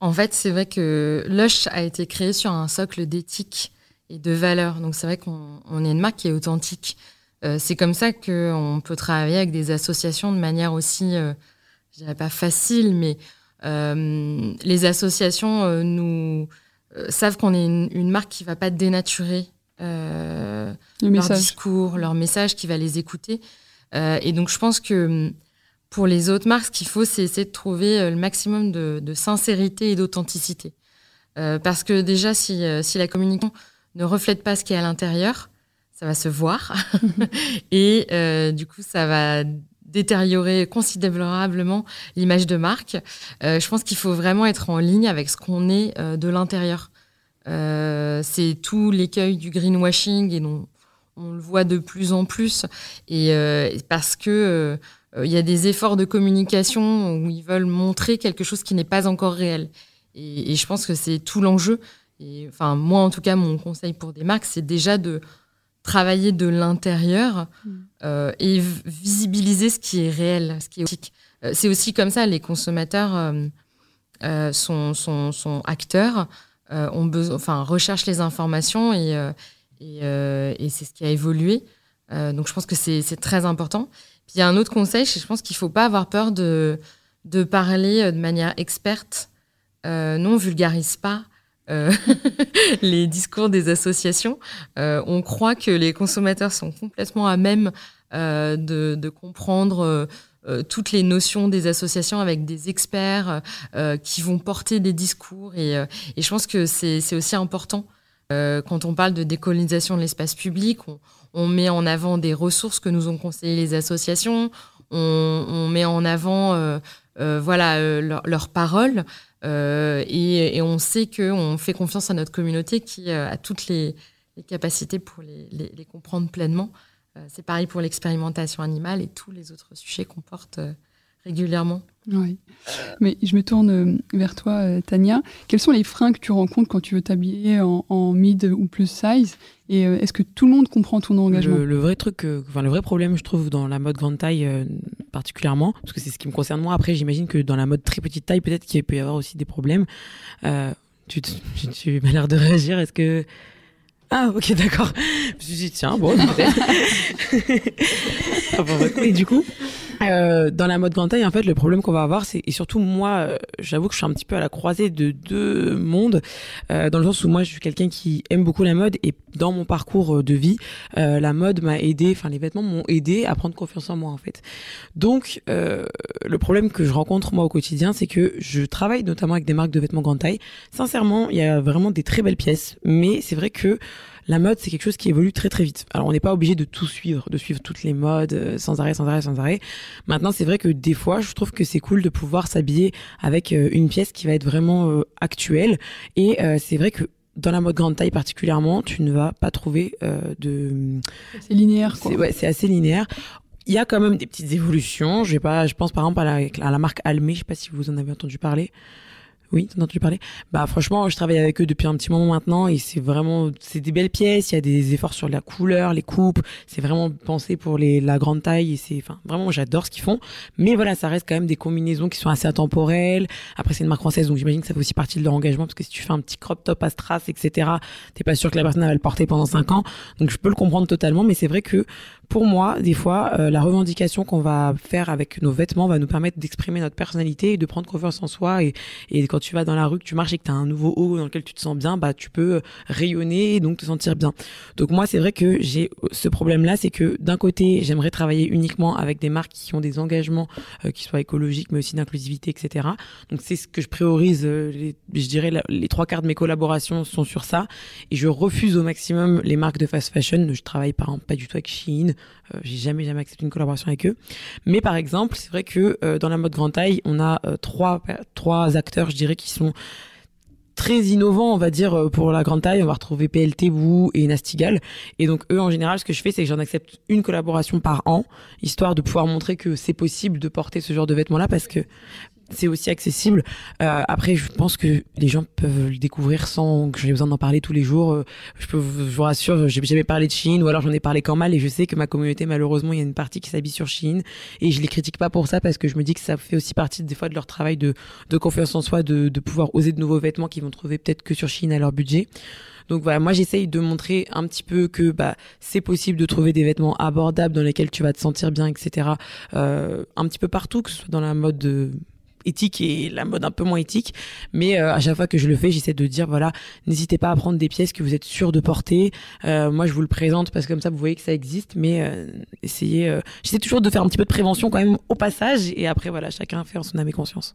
En fait, c'est vrai que Lush a été créé sur un socle d'éthique et de valeurs. Donc c'est vrai qu'on est une marque qui est authentique. Euh, c'est comme ça qu'on peut travailler avec des associations de manière aussi, euh, je dirais pas facile, mais euh, les associations nous savent qu'on est une, marque qui va pas dénaturer leur discours, leur message, qui va les écouter. et donc je pense que pour les autres marques, ce qu'il faut, c'est essayer de trouver euh, le maximum de, sincérité et d'authenticité. Euh, parce que déjà, euh, si, la communication ne reflète pas ce qui est à l'intérieur, ça va se voir. [LAUGHS] [LAUGHS] et du coup, ça va détériorer considérablement l'image de marque. je pense qu'il faut vraiment être en ligne avec ce qu'on est de l'intérieur. C'est tout l'écueil du greenwashing et on, on, le voit de plus en plus. Et parce que euh, il y a des efforts de communication où ils veulent montrer quelque chose qui n'est pas encore réel. Et, je pense que c'est tout l'enjeu. Et enfin, moi, en tout cas, mon conseil pour des marques, c'est déjà de travailler de l'intérieur mm. euh, et visibiliser ce qui est réel, ce qui est. Euh, c'est aussi comme ça, les consommateurs sont, sont, sont, acteurs, ont besoin, enfin, recherchent les informations et, et, et c'est ce qui a évolué. donc, je pense que c'est très important. Puis il y a un autre conseil, je pense qu'il ne faut pas avoir peur de, de parler euh, de manière experte. Euh, non, on vulgarise pas euh, [LAUGHS] les discours des associations. Euh, on croit que les consommateurs sont complètement à même euh, de, de, comprendre toutes les notions des associations avec des experts qui vont porter des discours. Et, et je pense que c'est aussi important quand on parle de décolonisation de l'espace public, on, met en avant des ressources que nous ont conseillées les associations, on, met en avant voilà, leurs paroles. Et, on sait qu'on fait confiance à notre communauté qui a toutes les, capacités pour les comprendre pleinement. Euh, c'est pareil pour l'expérimentation animale et tous les autres sujets qu'on porte euh, régulièrement. Oui. Mais je me tourne euh, vers toi, Tania. Quels sont les freins que tu rencontres quand tu veux t'habiller en, mid ou plus size? Et est-ce que tout le monde comprend ton engagement? Le, vrai truc, enfin, le vrai problème, je trouve, dans la mode grande taille particulièrement, parce que c'est ce qui me concerne moi. Après, j'imagine que dans la mode très petite taille, peut-être qu'il peut y avoir aussi des problèmes. tu, tu, tu as l'air de réagir. Est-ce que ah, ok, d'accord. Je me suis dit, tiens, bon, [LAUGHS] peut-être. et du coup, euh, dans la mode grande taille, en fait, le problème qu'on va avoir, c'est et surtout moi, euh, j'avoue que je suis un petit peu à la croisée de deux mondes, euh, dans le sens où moi, je suis quelqu'un qui aime beaucoup la mode et dans mon parcours de vie, la mode m'a aidé, enfin les vêtements m'ont aidé à prendre confiance en moi, en fait. Donc, le problème que je rencontre moi au quotidien, c'est que je travaille notamment avec des marques de vêtements grande taille. Sincèrement, il y a vraiment des très belles pièces, mais c'est vrai que la mode, c'est quelque chose qui évolue très très vite. Alors on n'est pas obligé de tout suivre, de suivre toutes les modes euh, sans arrêt, sans arrêt, sans arrêt. Maintenant, c'est vrai que des fois, je trouve que c'est cool de pouvoir s'habiller avec euh, une pièce qui va être vraiment euh, actuelle. Et c'est vrai que dans la mode grande taille particulièrement, tu ne vas pas trouver de. C'est linéaire, quoi. Ouais, c'est assez linéaire. Il y a quand même des petites évolutions. Je vais pas, je pense par exemple à la, à la marque Almé. Je sais pas si vous en avez entendu parler. Oui, t'en as entendu Bah franchement, je travaille avec eux depuis un petit moment maintenant et c'est vraiment c'est des belles pièces, il y a des efforts sur la couleur, les coupes, c'est vraiment pensé pour les la grande taille et c'est enfin vraiment j'adore ce qu'ils font. Mais voilà, ça reste quand même des combinaisons qui sont assez intemporelles. Après c'est une marque française donc j'imagine que ça fait aussi partie de leur engagement parce que si tu fais un petit crop top à strass etc, t'es pas sûr que la personne va le porter pendant cinq ans. Donc je peux le comprendre totalement, mais c'est vrai que pour moi, des fois, euh, la revendication qu'on va faire avec nos vêtements va nous permettre d'exprimer notre personnalité et de prendre confiance en soi. Et, et quand tu vas dans la rue, que tu marches et que tu as un nouveau haut dans lequel tu te sens bien, bah tu peux rayonner et donc te sentir bien. Donc moi, c'est vrai que j'ai ce problème-là, c'est que d'un côté, j'aimerais travailler uniquement avec des marques qui ont des engagements euh, qui soient écologiques, mais aussi d'inclusivité, etc. Donc c'est ce que je priorise. Euh, je dirais les trois quarts de mes collaborations sont sur ça, et je refuse au maximum les marques de fast fashion. Je travaille par exemple pas du tout avec Shein, euh, j'ai jamais jamais accepté une collaboration avec eux. Mais par exemple, c'est vrai que euh, dans la mode grande taille, on a euh, trois trois acteurs, je dirais, qui sont très innovants, on va dire, pour la grande taille. On va retrouver PLT, Woo et Nastigal. Et donc, eux, en général, ce que je fais, c'est que j'en accepte une collaboration par an, histoire de pouvoir montrer que c'est possible de porter ce genre de vêtements-là, parce que c'est aussi accessible. Euh, après, je pense que les gens peuvent le découvrir sans que j'ai besoin d'en parler tous les jours. Euh, je peux je vous rassure, j'ai jamais parlé de Chine ou alors j'en ai parlé quand mal et je sais que ma communauté, malheureusement, il y a une partie qui s'habille sur Chine et je les critique pas pour ça parce que je me dis que ça fait aussi partie des fois de leur travail de, de confiance en soi, de, de pouvoir oser de nouveaux vêtements qu'ils vont trouver peut-être que sur Chine à leur budget. Donc voilà, moi j'essaye de montrer un petit peu que bah c'est possible de trouver des vêtements abordables dans lesquels tu vas te sentir bien, etc. Euh, un petit peu partout, que ce soit dans la mode de éthique et la mode un peu moins éthique. Mais euh, à chaque fois que je le fais, j'essaie de dire voilà, n'hésitez pas à prendre des pièces que vous êtes sûr de porter. Euh, moi, je vous le présente parce que comme ça, vous voyez que ça existe. Mais euh, essayez. j'essaie toujours de faire un petit peu de prévention quand même au passage. Et après, voilà, chacun fait en son âme et conscience.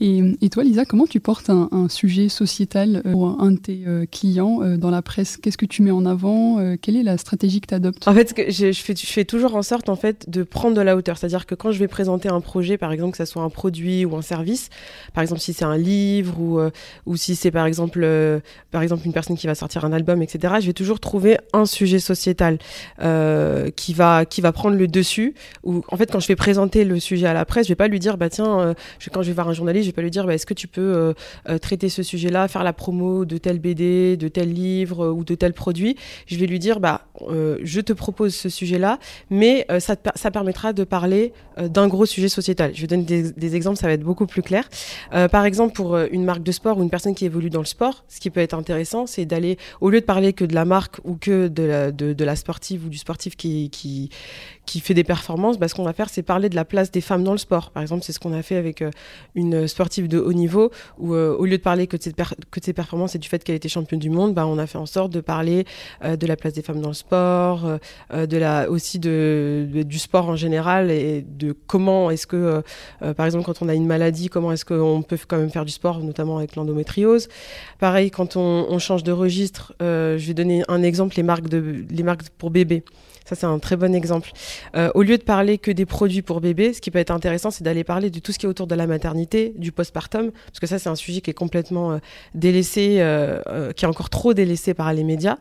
Et, toi, Lisa, comment tu portes un, sujet sociétal pour un de tes clients dans la presse? Qu'est-ce que tu mets en avant? Quelle est la stratégie que tu adoptes? En fait, je, je, fais, je fais toujours en sorte en fait de prendre de la hauteur. C'est-à-dire que quand je vais présenter un projet, par exemple, que ça soit un produit ou un service. Par exemple, si c'est un livre ou, euh, ou si c'est par exemple, euh, par exemple une personne qui va sortir un album, etc. Je vais toujours trouver un sujet sociétal euh, qui, va, qui va prendre le dessus. Ou en fait, quand je vais présenter le sujet à la presse, je vais pas lui dire, bah tiens, quand je vais voir un journaliste, je vais pas lui dire, bah, est-ce que tu peux traiter ce sujet-là, faire la promo de tel BD, de tel livre ou de tel produit. Je vais lui dire, bah, je te propose ce sujet-là, mais ça, ça permettra de parler d'un gros sujet sociétal. Je vais donner des, des exemples ça va être beaucoup plus clair. Euh, par exemple, pour euh, une marque de sport ou une personne qui évolue dans le sport, ce qui peut être intéressant, c'est d'aller, au lieu de parler que de la marque ou que de la, sportive ou du sportif qui, qui fait des performances, bah, ce qu'on va faire, c'est parler de la place des femmes dans le sport. Par exemple, c'est ce qu'on a fait avec euh, une sportive de haut niveau, où au lieu de parler que de, ses performances et du fait qu'elle était championne du monde, bah, on a fait en sorte de parler de la place des femmes dans le sport, de la, aussi de, du sport en général et de comment est-ce que, par exemple, quand quand on a une maladie, comment est-ce qu'on peut quand même faire du sport, notamment avec l'endométriose. Pareil, quand on, on, change de registre, je vais donner un exemple, les marques, de, les marques pour bébés. Ça, c'est un très bon exemple. Euh, au lieu de parler que des produits pour bébés, ce qui peut être intéressant, c'est d'aller parler de tout ce qui est autour de la maternité, du postpartum, parce que ça, c'est un sujet qui est complètement euh, délaissé, euh, qui est encore trop délaissé par les médias.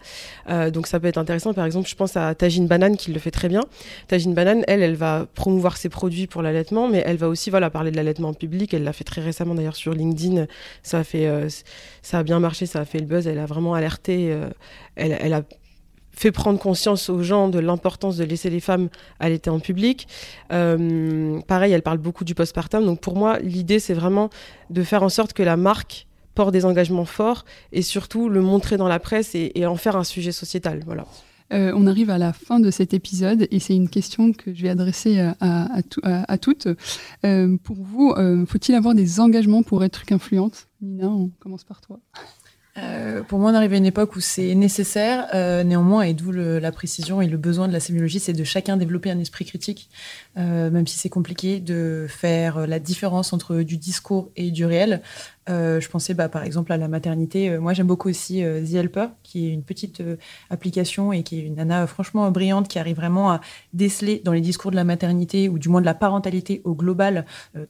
donc, ça peut être intéressant. Par exemple, je pense à Tagine Banane qui le fait très bien. Tagine Banane, elle, elle va promouvoir ses produits pour l'allaitement, mais elle va aussi voilà, parler de l'allaitement en public. Elle l'a fait très récemment d'ailleurs sur LinkedIn. Ça a, fait, ça a bien marché, ça a fait le buzz. Elle a vraiment alerté. elle, elle a fait prendre conscience aux gens de l'importance de laisser les femmes allaiter en public. Euh, pareil, elle parle beaucoup du postpartum. Donc pour moi, l'idée, c'est vraiment de faire en sorte que la marque porte des engagements forts et surtout le montrer dans la presse et, en faire un sujet sociétal. Voilà. Euh, on arrive à la fin de cet épisode et c'est une question que je vais adresser à, à, toutes. Euh, pour vous, faut-il avoir des engagements pour être influente? Nina, on commence par toi. Euh, pour moi, on arrive à une époque où c'est nécessaire, euh, néanmoins, et d'où la précision et le besoin de la sémiologie, c'est de chacun développer un esprit critique, euh, même si c'est compliqué de faire la différence entre du discours et du réel. Euh, je pensais bah, par exemple à la maternité. Euh, moi, j'aime beaucoup aussi euh, The Helper, qui est une petite application et qui est une nana franchement brillante qui arrive vraiment à déceler dans les discours de la maternité ou du moins de la parentalité au global,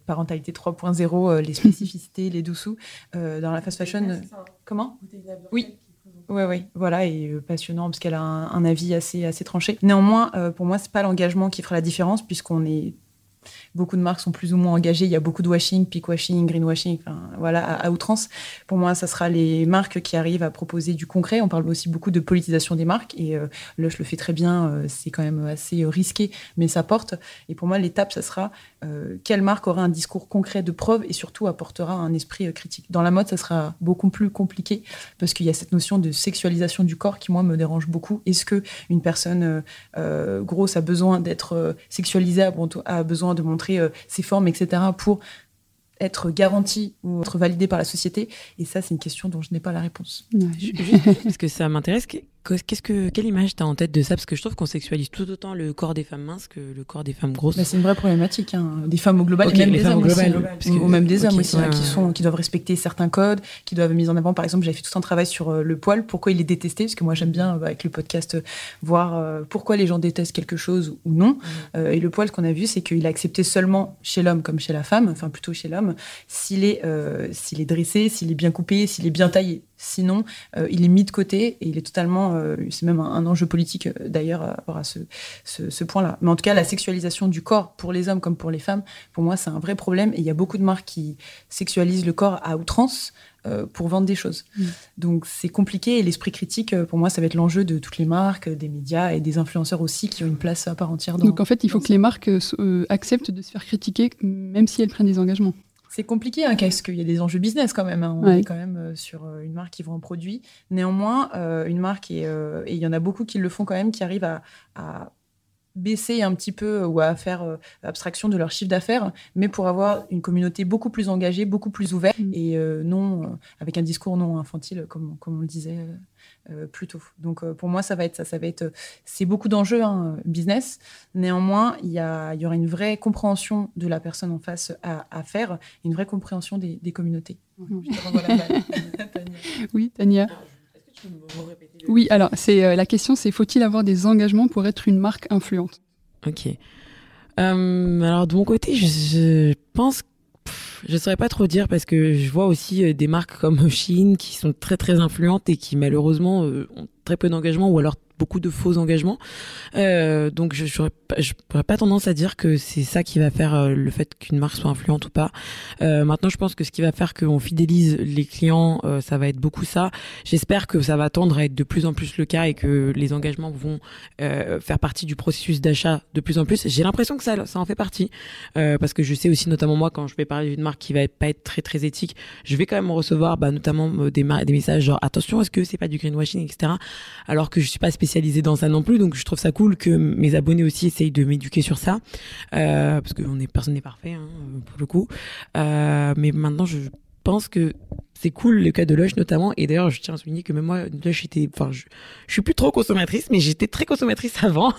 parentalité 3.0, les [LAUGHS] spécificités, les dessous. dans la fast fashion. Comment? Oui. Oui, oui, voilà, et passionnant parce qu'elle a un, avis assez, assez tranché. Néanmoins, pour moi, c'est pas l'engagement qui fera la différence puisqu'on est Beaucoup de marques sont plus ou moins engagées. Il y a beaucoup de washing, peak washing, greenwashing, enfin, voilà, à, outrance. Pour moi, ça sera les marques qui arrivent à proposer du concret. On parle aussi beaucoup de politisation des marques et euh, là, je le fais très bien. Euh, c'est quand même assez euh, risqué, mais ça porte. Et pour moi, l'étape, ça sera quelle marque aura un discours concret de preuve et surtout apportera un esprit critique. Dans la mode, ça sera beaucoup plus compliqué parce qu'il y a cette notion de sexualisation du corps qui, moi, me dérange beaucoup. Est-ce que une personne grosse a besoin d'être sexualisée, a besoin de montrer euh, ses formes, etc., pour être garantie ou être validée par la société Et ça, c'est une question dont je n'ai pas la réponse. parce que ça m'intéresse. Qu'est-ce que, quelle image tu as en tête de ça? Parce que je trouve qu'on sexualise tout autant le corps des femmes minces que le corps des femmes grosses. Bah, c'est une vraie problématique. Hein. Des femmes au global, et même des hommes aussi. Hein. Ou même des hommes aussi, hein, qui, sont, qui doivent respecter certains codes, qui doivent être mis en avant. Par exemple, j'avais fait tout un travail sur euh, le poil. Pourquoi il est détesté? Parce que moi, j'aime bien, euh, avec le podcast, euh, voir pourquoi les gens détestent quelque chose ou non. Mmh. et le poil, ce qu'on a vu, c'est qu'il est accepté seulement chez l'homme comme chez la femme, enfin plutôt chez l'homme, s'il est, s'il est dressé, s'il est bien coupé, s'il est bien taillé. Sinon, euh, il est mis de côté et il est totalement. Euh, c'est même un, enjeu politique euh, d'ailleurs à ce, ce, point-là. Mais en tout cas, la sexualisation du corps pour les hommes comme pour les femmes, pour moi, c'est un vrai problème. Et il y a beaucoup de marques qui sexualisent le corps à outrance. pour vendre des choses. Mm. Donc c'est compliqué et l'esprit critique, pour moi, ça va être l'enjeu de toutes les marques, des médias et des influenceurs aussi qui ont une place à part entière. Dans, Donc en fait, il faut que les marques acceptent de se faire critiquer, même si elles prennent des engagements. C'est compliqué, hein, parce qu'il y a des enjeux business quand même. Hein. On est quand même euh, sur euh, une marque qui vend un produit. Néanmoins, euh, une marque, et, il y en a beaucoup qui le font quand même, qui arrivent à, baisser un petit peu ou à faire abstraction de leur chiffre d'affaires, mais pour avoir une communauté beaucoup plus engagée, beaucoup plus ouverte mm. et non avec un discours non infantile, comme, comme on le disait euh, plutôt. Donc euh, pour moi, ça va être ça. Ça va être, c'est beaucoup d'enjeux hein, business. Néanmoins, il y, a, il y aura une vraie compréhension de la personne en face à, faire, une vraie compréhension des, communautés. [LAUGHS] oui, Tania. Oui, alors c'est euh, la question, c'est faut-il avoir des engagements pour être une marque influente? Ok. alors de mon côté, je, je pense je saurais pas trop dire parce que je vois aussi euh, des marques comme Shein qui sont très très influentes et qui malheureusement euh, ont très peu d'engagement ou alors beaucoup de faux engagements. Euh, donc je n'aurais pas tendance à dire que c'est ça qui va faire euh, le fait qu'une marque soit influente ou pas. Euh, maintenant, je pense que ce qui va faire qu'on fidélise les clients, euh, ça va être beaucoup ça. J'espère que ça va tendre à être de plus en plus le cas et que les engagements vont euh, faire partie du processus d'achat de plus en plus. J'ai l'impression que ça, ça en fait partie parce que je sais aussi, notamment moi, quand je vais parler d'une marque qui va pas être très très éthique, je vais quand même recevoir, bah, notamment des, des messages genre attention, est-ce que c'est pas du greenwashing, etc. Alors que je suis pas spécialisée dans ça non plus, donc je trouve ça cool que mes abonnés aussi essayent de m'éduquer sur ça, euh, parce que on est, personne n'est parfait hein, pour le coup. Euh, mais maintenant, je pense que c'est cool le cas de Lush notamment. Et d'ailleurs je tiens à souligner que même moi Lush était enfin je, je suis plus trop consommatrice mais j'étais très consommatrice [LAUGHS] avant.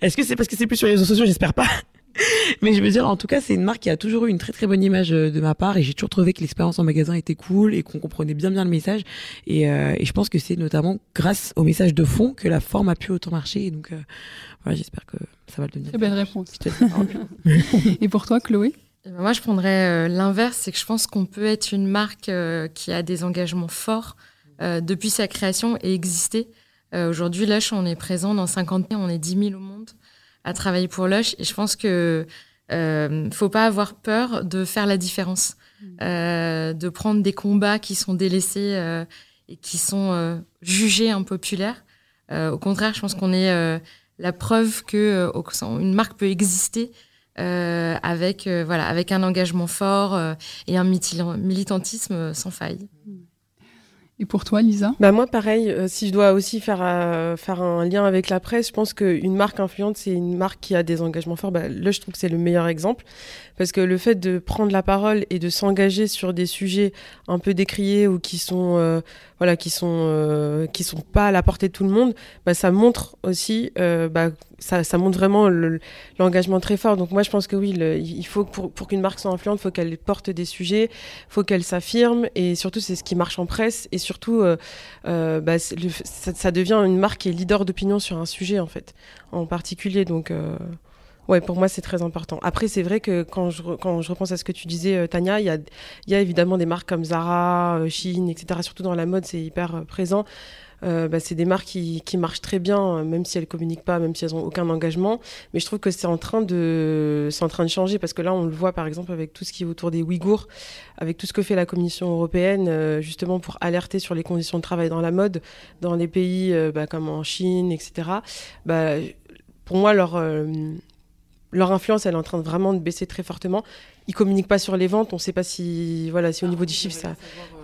Est-ce que c'est parce que c'est plus sur les réseaux sociaux? J'espère pas [LAUGHS] mais je veux dire, en tout cas, c'est une marque qui a toujours eu une très très bonne image euh, de ma part et j'ai toujours trouvé que l'expérience en magasin était cool et qu'on comprenait bien bien le message. Et, euh, et je pense que c'est notamment grâce au message de fond que la forme a pu autant marcher. Et donc, euh, voilà, j'espère que ça va le devenir. Très belle réponse. [LAUGHS] et pour toi, Chloé? Eh ben, moi, je prendrais l'inverse, c'est que je pense qu'on peut être une marque qui a des engagements forts depuis sa création et exister. Aujourd'hui, Lush, on est présent dans 50 pays, on est 10 000 au monde à travailler pour Lush. Et je pense que euh, faut pas avoir peur de faire la différence, mm. euh, de prendre des combats qui sont délaissés euh, et qui sont euh, jugés impopulaires. Au contraire, je pense qu'on est la preuve que une marque peut exister avec voilà avec un engagement fort et un militantisme sans faille. Et pour toi, Lisa? Bah Moi, pareil, euh, si je dois aussi faire, euh, faire un lien avec la presse, je pense qu'une marque influente, c'est une marque qui a des engagements forts. Bah, là, je trouve que c'est le meilleur exemple. Parce que le fait de prendre la parole et de s'engager sur des sujets un peu décriés ou qui sont, euh, voilà, qui sont, qui sont pas à la portée de tout le monde, bah, ça montre aussi, bah, ça, ça, montre vraiment l'engagement très fort. Donc moi, je pense que oui, il faut pour, pour qu'une marque soit influente, il faut qu'elle porte des sujets, il faut qu'elle s'affirme, et surtout c'est ce qui marche en presse, et surtout euh, euh, bah, ça, ça, devient une marque qui est leader d'opinion sur un sujet en fait, en particulier. Donc euh, ouais, pour moi c'est très important. Après c'est vrai que quand je quand je repense à ce que tu disais, euh, Tania, il y a y a évidemment des marques comme Zara, Shein, etc. Surtout dans la mode, c'est hyper présent. Euh, bah, c'est des marques qui, qui, marchent très bien, même si elles communiquent pas, même si elles ont aucun engagement. Mais je trouve que c'est en train de, c'est en train de changer parce que là, on le voit par exemple avec tout ce qui est autour des Ouïghours, avec tout ce que fait la Commission européenne, euh, justement pour alerter sur les conditions de travail dans la mode, dans les pays euh, bah, comme en Chine, etc. Bah, pour moi, leur euh, leur influence, elle est en train de vraiment de baisser très fortement. Ils communiquent pas sur les ventes. On ne sait pas si, voilà, si au niveau des chiffres, ça,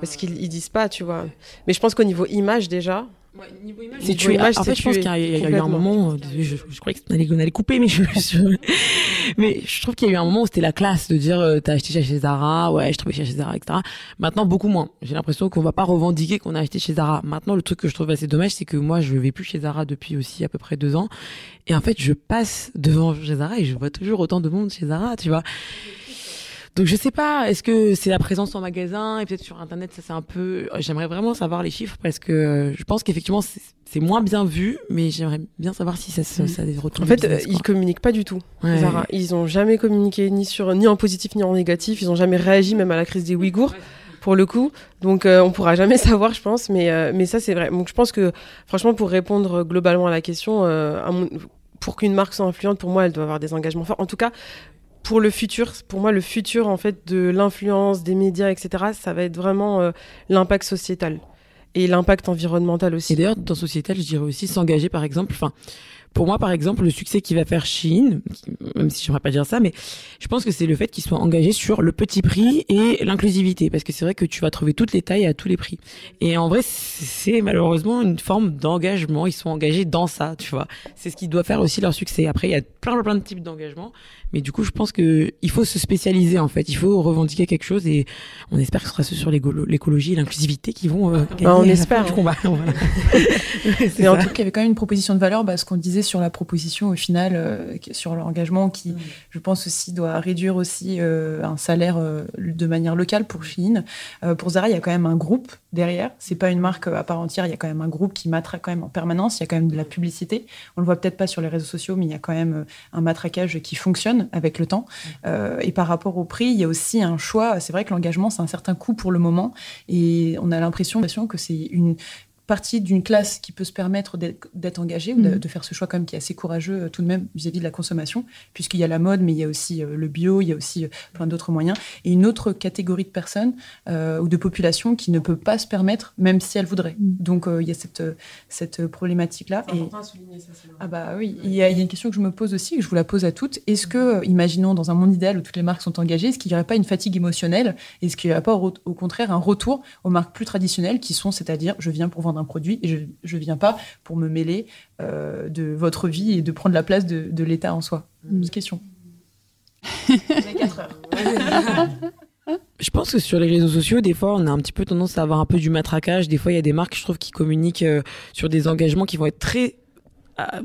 parce qu'ils ils disent pas, tu vois. Mais je pense qu'au niveau image déjà. Ouais, niveau image, c'est tu image, en fait, je pense qu'il y, a eu un moment, je, je, je croyais qu'on allait, allait couper, mais je, je [LAUGHS] mais je trouve qu'il y a eu un moment où c'était la classe de dire, euh, t'as acheté chez Zara, ouais, je travaille chez Zara, etc. Maintenant, beaucoup moins. J'ai l'impression qu'on va pas revendiquer qu'on a acheté chez Zara. Maintenant, le truc que je trouve assez dommage, c'est que moi, je vais plus chez Zara depuis aussi à peu près deux ans. Et en fait, je passe devant chez Zara et je vois toujours autant de monde chez Zara, tu vois. Donc je sais pas, est-ce que c'est la présence en magasin et peut-être sur internet ça c'est un peu j'aimerais vraiment savoir les chiffres parce que je pense qu'effectivement c'est moins bien vu mais j'aimerais bien savoir si ça, ça, ça a des retours. En fait, business, ils communiquent pas du tout. Ouais. Zara, ils ont jamais communiqué ni sur ni en positif ni en négatif, ils ont jamais réagi même à la crise des Ouïghours. pour le coup. Donc euh, on pourra jamais [LAUGHS] savoir, je pense, mais euh, mais ça c'est vrai. Donc je pense que franchement pour répondre globalement à la question, euh, à mon, pour qu'une marque soit influente, pour moi, elle doit avoir des engagements forts. En tout cas, pour le futur, pour moi, le futur en fait de l'influence des médias, etc., ça va être vraiment euh, l'impact sociétal et l'impact environnemental aussi. Et d'ailleurs, dans sociétal, je dirais aussi s'engager, par exemple. Enfin, pour moi, par exemple, le succès qui va faire Shein, même si je ne pas dire ça, mais je pense que c'est le fait qu'ils soient engagés sur le petit prix et l'inclusivité, parce que c'est vrai que tu vas trouver toutes les tailles à tous les prix. Et en vrai, c'est malheureusement une forme d'engagement. Ils sont engagés dans ça, tu vois. C'est ce qui doit faire aussi leur succès. Après, il y a plein, plein de types d'engagement, mais du coup, je pense que il faut se spécialiser en fait. Il faut revendiquer quelque chose et on espère que ce sera ceux sur l'écologie et l'inclusivité qui vont euh, gagner bah, on espère. [LAUGHS] du combat. [LAUGHS] Voilà. mais en tout cas, il y avait quand même une proposition de valeur, bah, ce qu'on disait sur la proposition au final, euh, sur l'engagement qui, mmh. je pense aussi, doit réduire aussi euh, un salaire euh, de manière locale pour Shein. Euh, pour Zara, il y a quand même un groupe derrière. C'est pas une marque à part entière. Il y a quand même un groupe qui matraque quand même en permanence. Il y a quand même de la publicité. On le voit peut-être pas sur les réseaux sociaux, mais il y a quand même un matraquage qui fonctionne avec le temps. Mmh. et par rapport au prix, il y a aussi un choix. C'est vrai que l'engagement, c'est un certain coût pour le moment, et on a l'impression que c'est une partie d'une classe qui peut se permettre d'être engagée ou de, mmh. de, faire ce choix quand même qui est assez courageux euh, tout de même vis-à-vis -vis de la consommation, puisqu'il y a la mode, mais il y a aussi euh, le bio, il y a aussi euh, plein d'autres moyens, et une autre catégorie de personnes euh, ou de population qui ne peut pas se permettre, même si elle voudrait. Mmh. Donc il y a cette, cette problématique-là. C'est important à souligner ça. Ah bah oui, il y, a, il y, a une question que je me pose aussi, que je vous la pose à toutes. Est-ce que, imaginons dans un monde idéal où toutes les marques sont engagées, est-ce qu'il n'y aurait pas une fatigue émotionnelle? Est-ce qu'il n'y aurait pas au, au contraire un retour aux marques plus traditionnelles qui sont, c'est-à-dire, je viens pour vendre un produit et je ne viens pas pour me mêler euh, de votre vie et de prendre la place de, de l'État en soi. Mmh. Une question. [LAUGHS] Je pense que sur les réseaux sociaux, des fois, on a un petit peu tendance à avoir un peu du matraquage. Des fois, il y a des marques, je trouve, qui communiquent euh, sur des engagements qui vont être très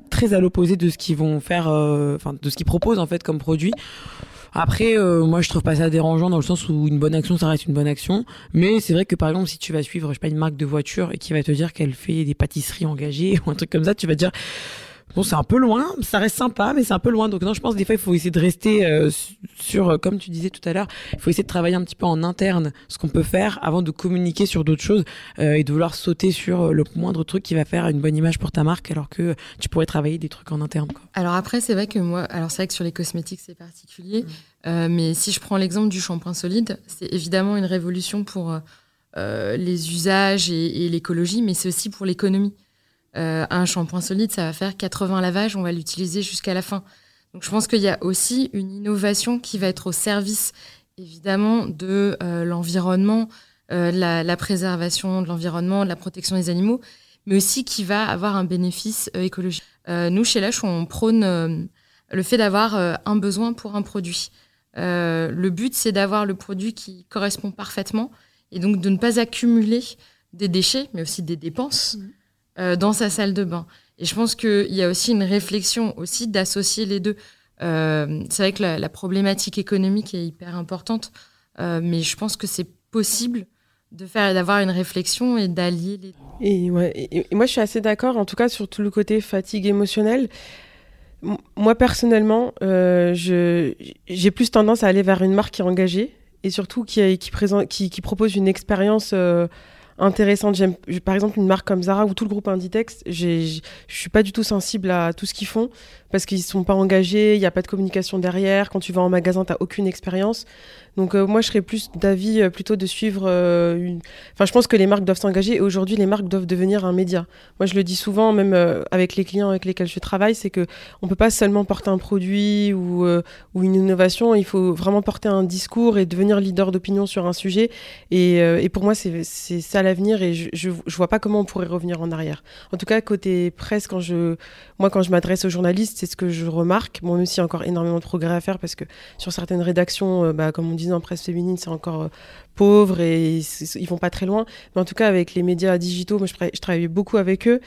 très à l'opposé de ce qu'ils vont faire, enfin de ce qu'ils proposent en fait comme produit. Après, moi, je trouve pas ça dérangeant dans le sens où une bonne action, ça reste une bonne action. Mais c'est vrai que par exemple, si tu vas suivre, je sais pas, une marque de voiture et qui va te dire qu'elle fait des pâtisseries engagées [LAUGHS] ou un truc comme ça, tu vas dire Bon, c'est un peu loin, ça reste sympa, mais c'est un peu loin. Donc non, je pense des fois il faut essayer de rester euh, sur, euh, comme tu disais tout à l'heure, il faut essayer de travailler un petit peu en interne ce qu'on peut faire avant de communiquer sur d'autres choses euh, et de vouloir sauter sur le moindre truc qui va faire une bonne image pour ta marque, alors que tu pourrais travailler des trucs en interne. Quoi. Alors après, c'est vrai que moi, alors c'est vrai que sur les cosmétiques c'est particulier, mmh. mais si je prends l'exemple du shampoing solide, c'est évidemment une révolution pour les usages et l'écologie, mais c'est aussi pour l'économie. Euh, un shampoing solide, ça va faire 80 lavages, on va l'utiliser jusqu'à la fin. Donc je pense qu'il y a aussi une innovation qui va être au service, évidemment, de euh, l'environnement, euh, la, préservation de l'environnement, de la protection des animaux, mais aussi qui va avoir un bénéfice écologique. nous, chez Lush, on prône le fait d'avoir un besoin pour un produit. le but, c'est d'avoir le produit qui correspond parfaitement et donc de ne pas accumuler des déchets, mais aussi des dépenses. Mmh. Euh, dans sa salle de bain. Et je pense qu'il y a aussi une réflexion aussi d'associer les deux. Euh, c'est vrai que la, problématique économique est hyper importante, euh, mais je pense que c'est possible de faire d'avoir une réflexion et d'allier les deux. Et, moi, je suis assez d'accord, en tout cas, sur tout le côté fatigue émotionnelle. Moi, personnellement, j'ai plus tendance à aller vers une marque qui est engagée et surtout qui, qui, présente, qui, qui propose une expérience intéressante. J'aime, par exemple, une marque comme Zara ou tout le groupe Inditex, je suis pas du tout sensible à tout ce qu'ils font parce qu'ils sont pas engagés, il n'y a pas de communication derrière. Quand tu vas en magasin, tu n'as aucune expérience. Donc euh, moi, je serais plus d'avis euh, plutôt de suivre euh, une... Enfin, je pense que les marques doivent s'engager et aujourd'hui, les marques doivent devenir un média. Moi, je le dis souvent, même avec les clients avec lesquels je travaille, c'est que on peut pas seulement porter un produit ou, une innovation, il faut vraiment porter un discours et devenir leader d'opinion sur un sujet. Et, et pour moi, c'est ça l'avenir et je, je, je vois pas comment on pourrait revenir en arrière. En tout cas, côté presse, quand je, moi, quand je m'adresse aux journalistes, c'est ce que je remarque. Bon, même s'il y a encore énormément de progrès à faire parce que sur certaines rédactions, bah, comme on dit en presse féminine, c'est encore euh, pauvre et ils vont pas très loin. Mais en tout cas, avec les médias digitaux, moi, je, travaille beaucoup avec eux.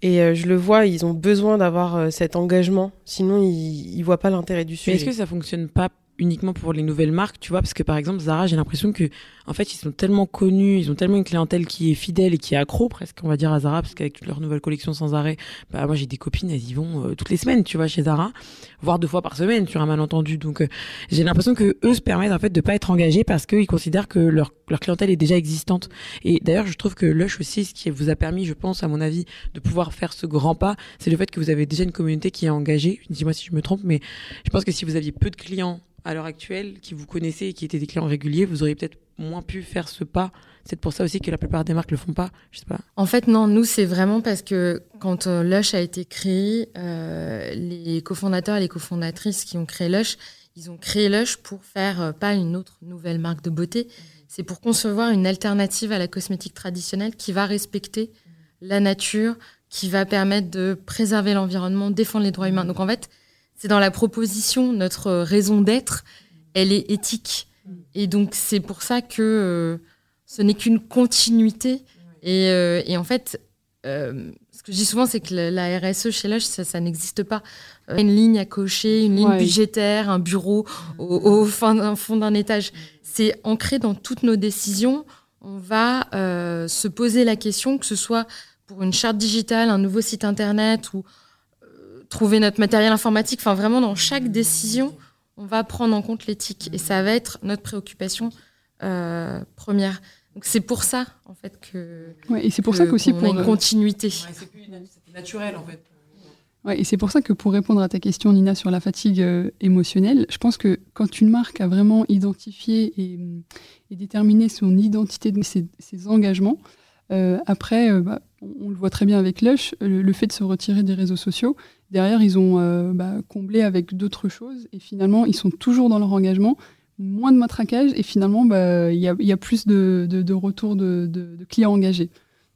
Et euh, je le vois, ils ont besoin d'avoir euh, cet engagement, sinon ils ne voient pas l'intérêt du sujet. est-ce que ça fonctionne pas uniquement pour les nouvelles marques, tu vois, parce que par exemple Zara, j'ai l'impression que en fait ils sont tellement connus, ils ont tellement une clientèle qui est fidèle et qui est accro presque, on va dire à Zara, parce qu'avec leur nouvelle collection sans arrêt, bah moi j'ai des copines, elles y vont euh, toutes les semaines, tu vois, chez Zara, voire deux fois par semaine sur un malentendu. Donc euh, j'ai l'impression que eux se permettent en fait de pas être engagés parce qu'ils considèrent que leur leur clientèle est déjà existante. Et d'ailleurs, je trouve que Lush aussi, ce qui vous a permis, je pense, à mon avis, de pouvoir faire ce grand pas, c'est le fait que vous avez déjà une communauté qui est engagée. Dis-moi si je me trompe, mais je pense que si vous aviez peu de clients à l'heure actuelle qui vous connaissez et qui étaient des clients réguliers, vous auriez peut-être moins pu faire ce pas. C'est pour ça aussi que la plupart des marques le font pas. Je sais pas. En fait, non, nous c'est vraiment parce que quand euh, Lush a été créé, euh, les cofondateurs et les cofondatrices qui ont créé Lush, ils ont créé Lush pour faire euh, pas une autre nouvelle marque de beauté, c'est pour concevoir une alternative à la cosmétique traditionnelle qui va respecter la nature, qui va permettre de préserver l'environnement, défendre les droits humains. Donc en fait, c'est dans la proposition, notre raison d'être, elle est éthique. Et donc c'est pour ça que euh, ce n'est qu'une continuité. Et, euh, et, en fait, euh, ce que je dis souvent, c'est que la, RSE chez Lush, ça, ça n'existe pas. une ligne à cocher, une ligne budgétaire, un bureau au, au fond d'un étage. C'est ancré dans toutes nos décisions. On va se poser la question, que ce soit pour une charte digitale, un nouveau site internet ou trouver notre matériel informatique. Enfin, vraiment, dans chaque décision, on va prendre en compte l'éthique. Et ça va être notre préoccupation euh, première. Donc, c'est pour ça, en fait, que. Ouais, et c'est pour ça qu'aussi. pour une continuité. c'est naturel, en fait. Ouais, et c'est pour ça que pour répondre à ta question, Nina, sur la fatigue euh, émotionnelle, je pense que quand une marque a vraiment identifié et, et déterminé son identité, ses, ses engagements, euh, après, euh, bah, on, le voit très bien avec Lush, le, fait de se retirer des réseaux sociaux, derrière, ils ont euh, bah, comblé avec d'autres choses et finalement, ils sont toujours dans leur engagement, moins de matraquage et finalement, bah, il y, a, plus de, de, retours de, clients engagés.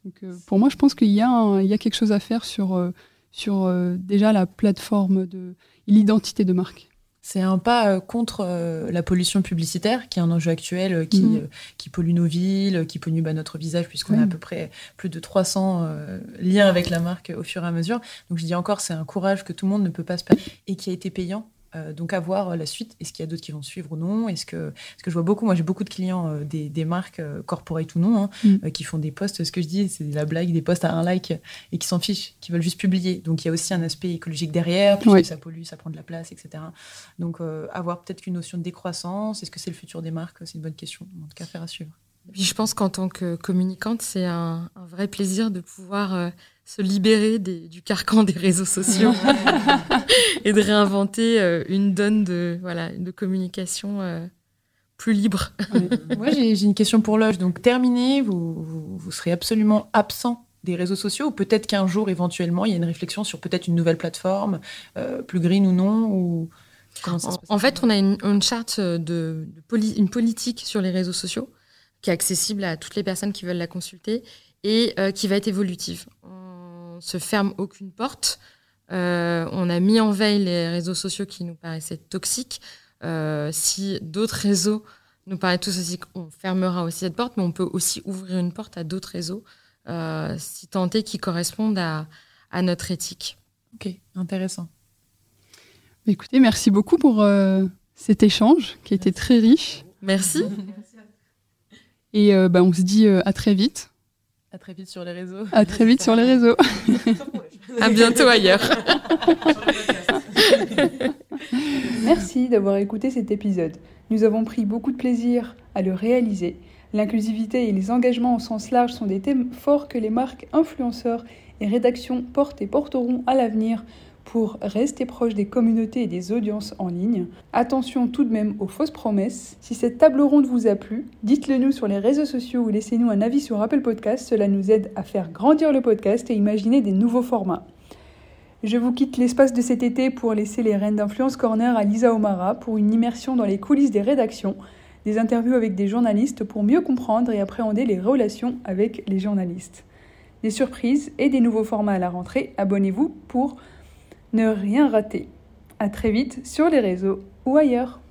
Donc, pour moi, je pense qu'il y, a quelque chose à faire sur, sur déjà la plateforme de l'identité de marque. C'est un pas euh, contre euh, la pollution publicitaire, qui est un enjeu actuel euh, qui, Mhm. qui pollue nos villes, qui pollue bah, notre visage, puisqu'on a à peu près plus de 300 euh, liens avec la marque au fur et à mesure. Donc je dis encore, c'est un courage que tout le monde ne peut pas se permettre et qui a été payant. Euh, donc à voir euh, la suite. Est-ce qu'il y a d'autres qui vont suivre ou non? Est-ce que, parce que je vois beaucoup, moi j'ai beaucoup de clients euh, des, des marques euh, corporate ou non, hein, Mm. euh, qui font des posts. Ce que je dis, c'est la blague, des posts à un like et qui s'en fichent, qui veulent juste publier. Donc il y a aussi un aspect écologique derrière, puisque Ouais. ça pollue, ça prend de la place, etc. Donc euh, avoir peut-être qu'une notion de décroissance. Est-ce que c'est le futur des marques? C'est une bonne question. En tout cas, faire à suivre. Puis je pense qu'en tant que communicante, c'est un, un vrai plaisir de pouvoir euh, se libérer des- du carcan des réseaux sociaux [LAUGHS] et de réinventer euh, une donne de, voilà, de communication euh, plus libre. Moi, j'ai une question pour Loge. Donc, terminé, vous, vous, vous serez absolument absent des réseaux sociaux ou peut-être qu'un jour, éventuellement, il y a une réflexion sur peut-être une nouvelle plateforme, euh, plus green ou non ou... Comment ça se En, fait, on a une, une charte de, de poli- une politique sur les réseaux sociaux qui est accessible à toutes les personnes qui veulent la consulter et euh, qui va être évolutive. On se ferme aucune porte. Euh, on a mis en veille les réseaux sociaux qui nous paraissaient toxiques. Euh, si d'autres réseaux nous paraissent tous aussi, on fermera aussi cette porte, mais on peut aussi ouvrir une porte à d'autres réseaux, euh, si tant est qu'ils correspondent à, à notre éthique. Ok, intéressant. Écoutez, merci beaucoup pour cet échange qui a été très riche. Merci. Et bah, on se dit à très vite. À très vite sur les réseaux. À très vite sur les réseaux. à bientôt ailleurs. [LAUGHS] Merci d'avoir écouté cet épisode. Nous avons pris beaucoup de plaisir à le réaliser. L'inclusivité et les engagements au sens large sont des thèmes forts que les marques, influenceurs et rédactions portent et porteront à l'avenir pour rester proches des communautés et des audiences en ligne. Attention tout de même aux fausses promesses. Si cette table ronde vous a plu, dites-le nous sur les réseaux sociaux ou laissez-nous un avis sur Apple Podcast. Cela nous aide à faire grandir le podcast et imaginer des nouveaux formats. Je vous quitte l'espace de cet été pour laisser les reines d'influence corner à Lisa Omara pour une immersion dans les coulisses des rédactions, des interviews avec des journalistes pour mieux comprendre et appréhender les relations avec les journalistes. Des surprises et des nouveaux formats à la rentrée, abonnez-vous pour ne rien rater. À très vite sur les réseaux ou ailleurs.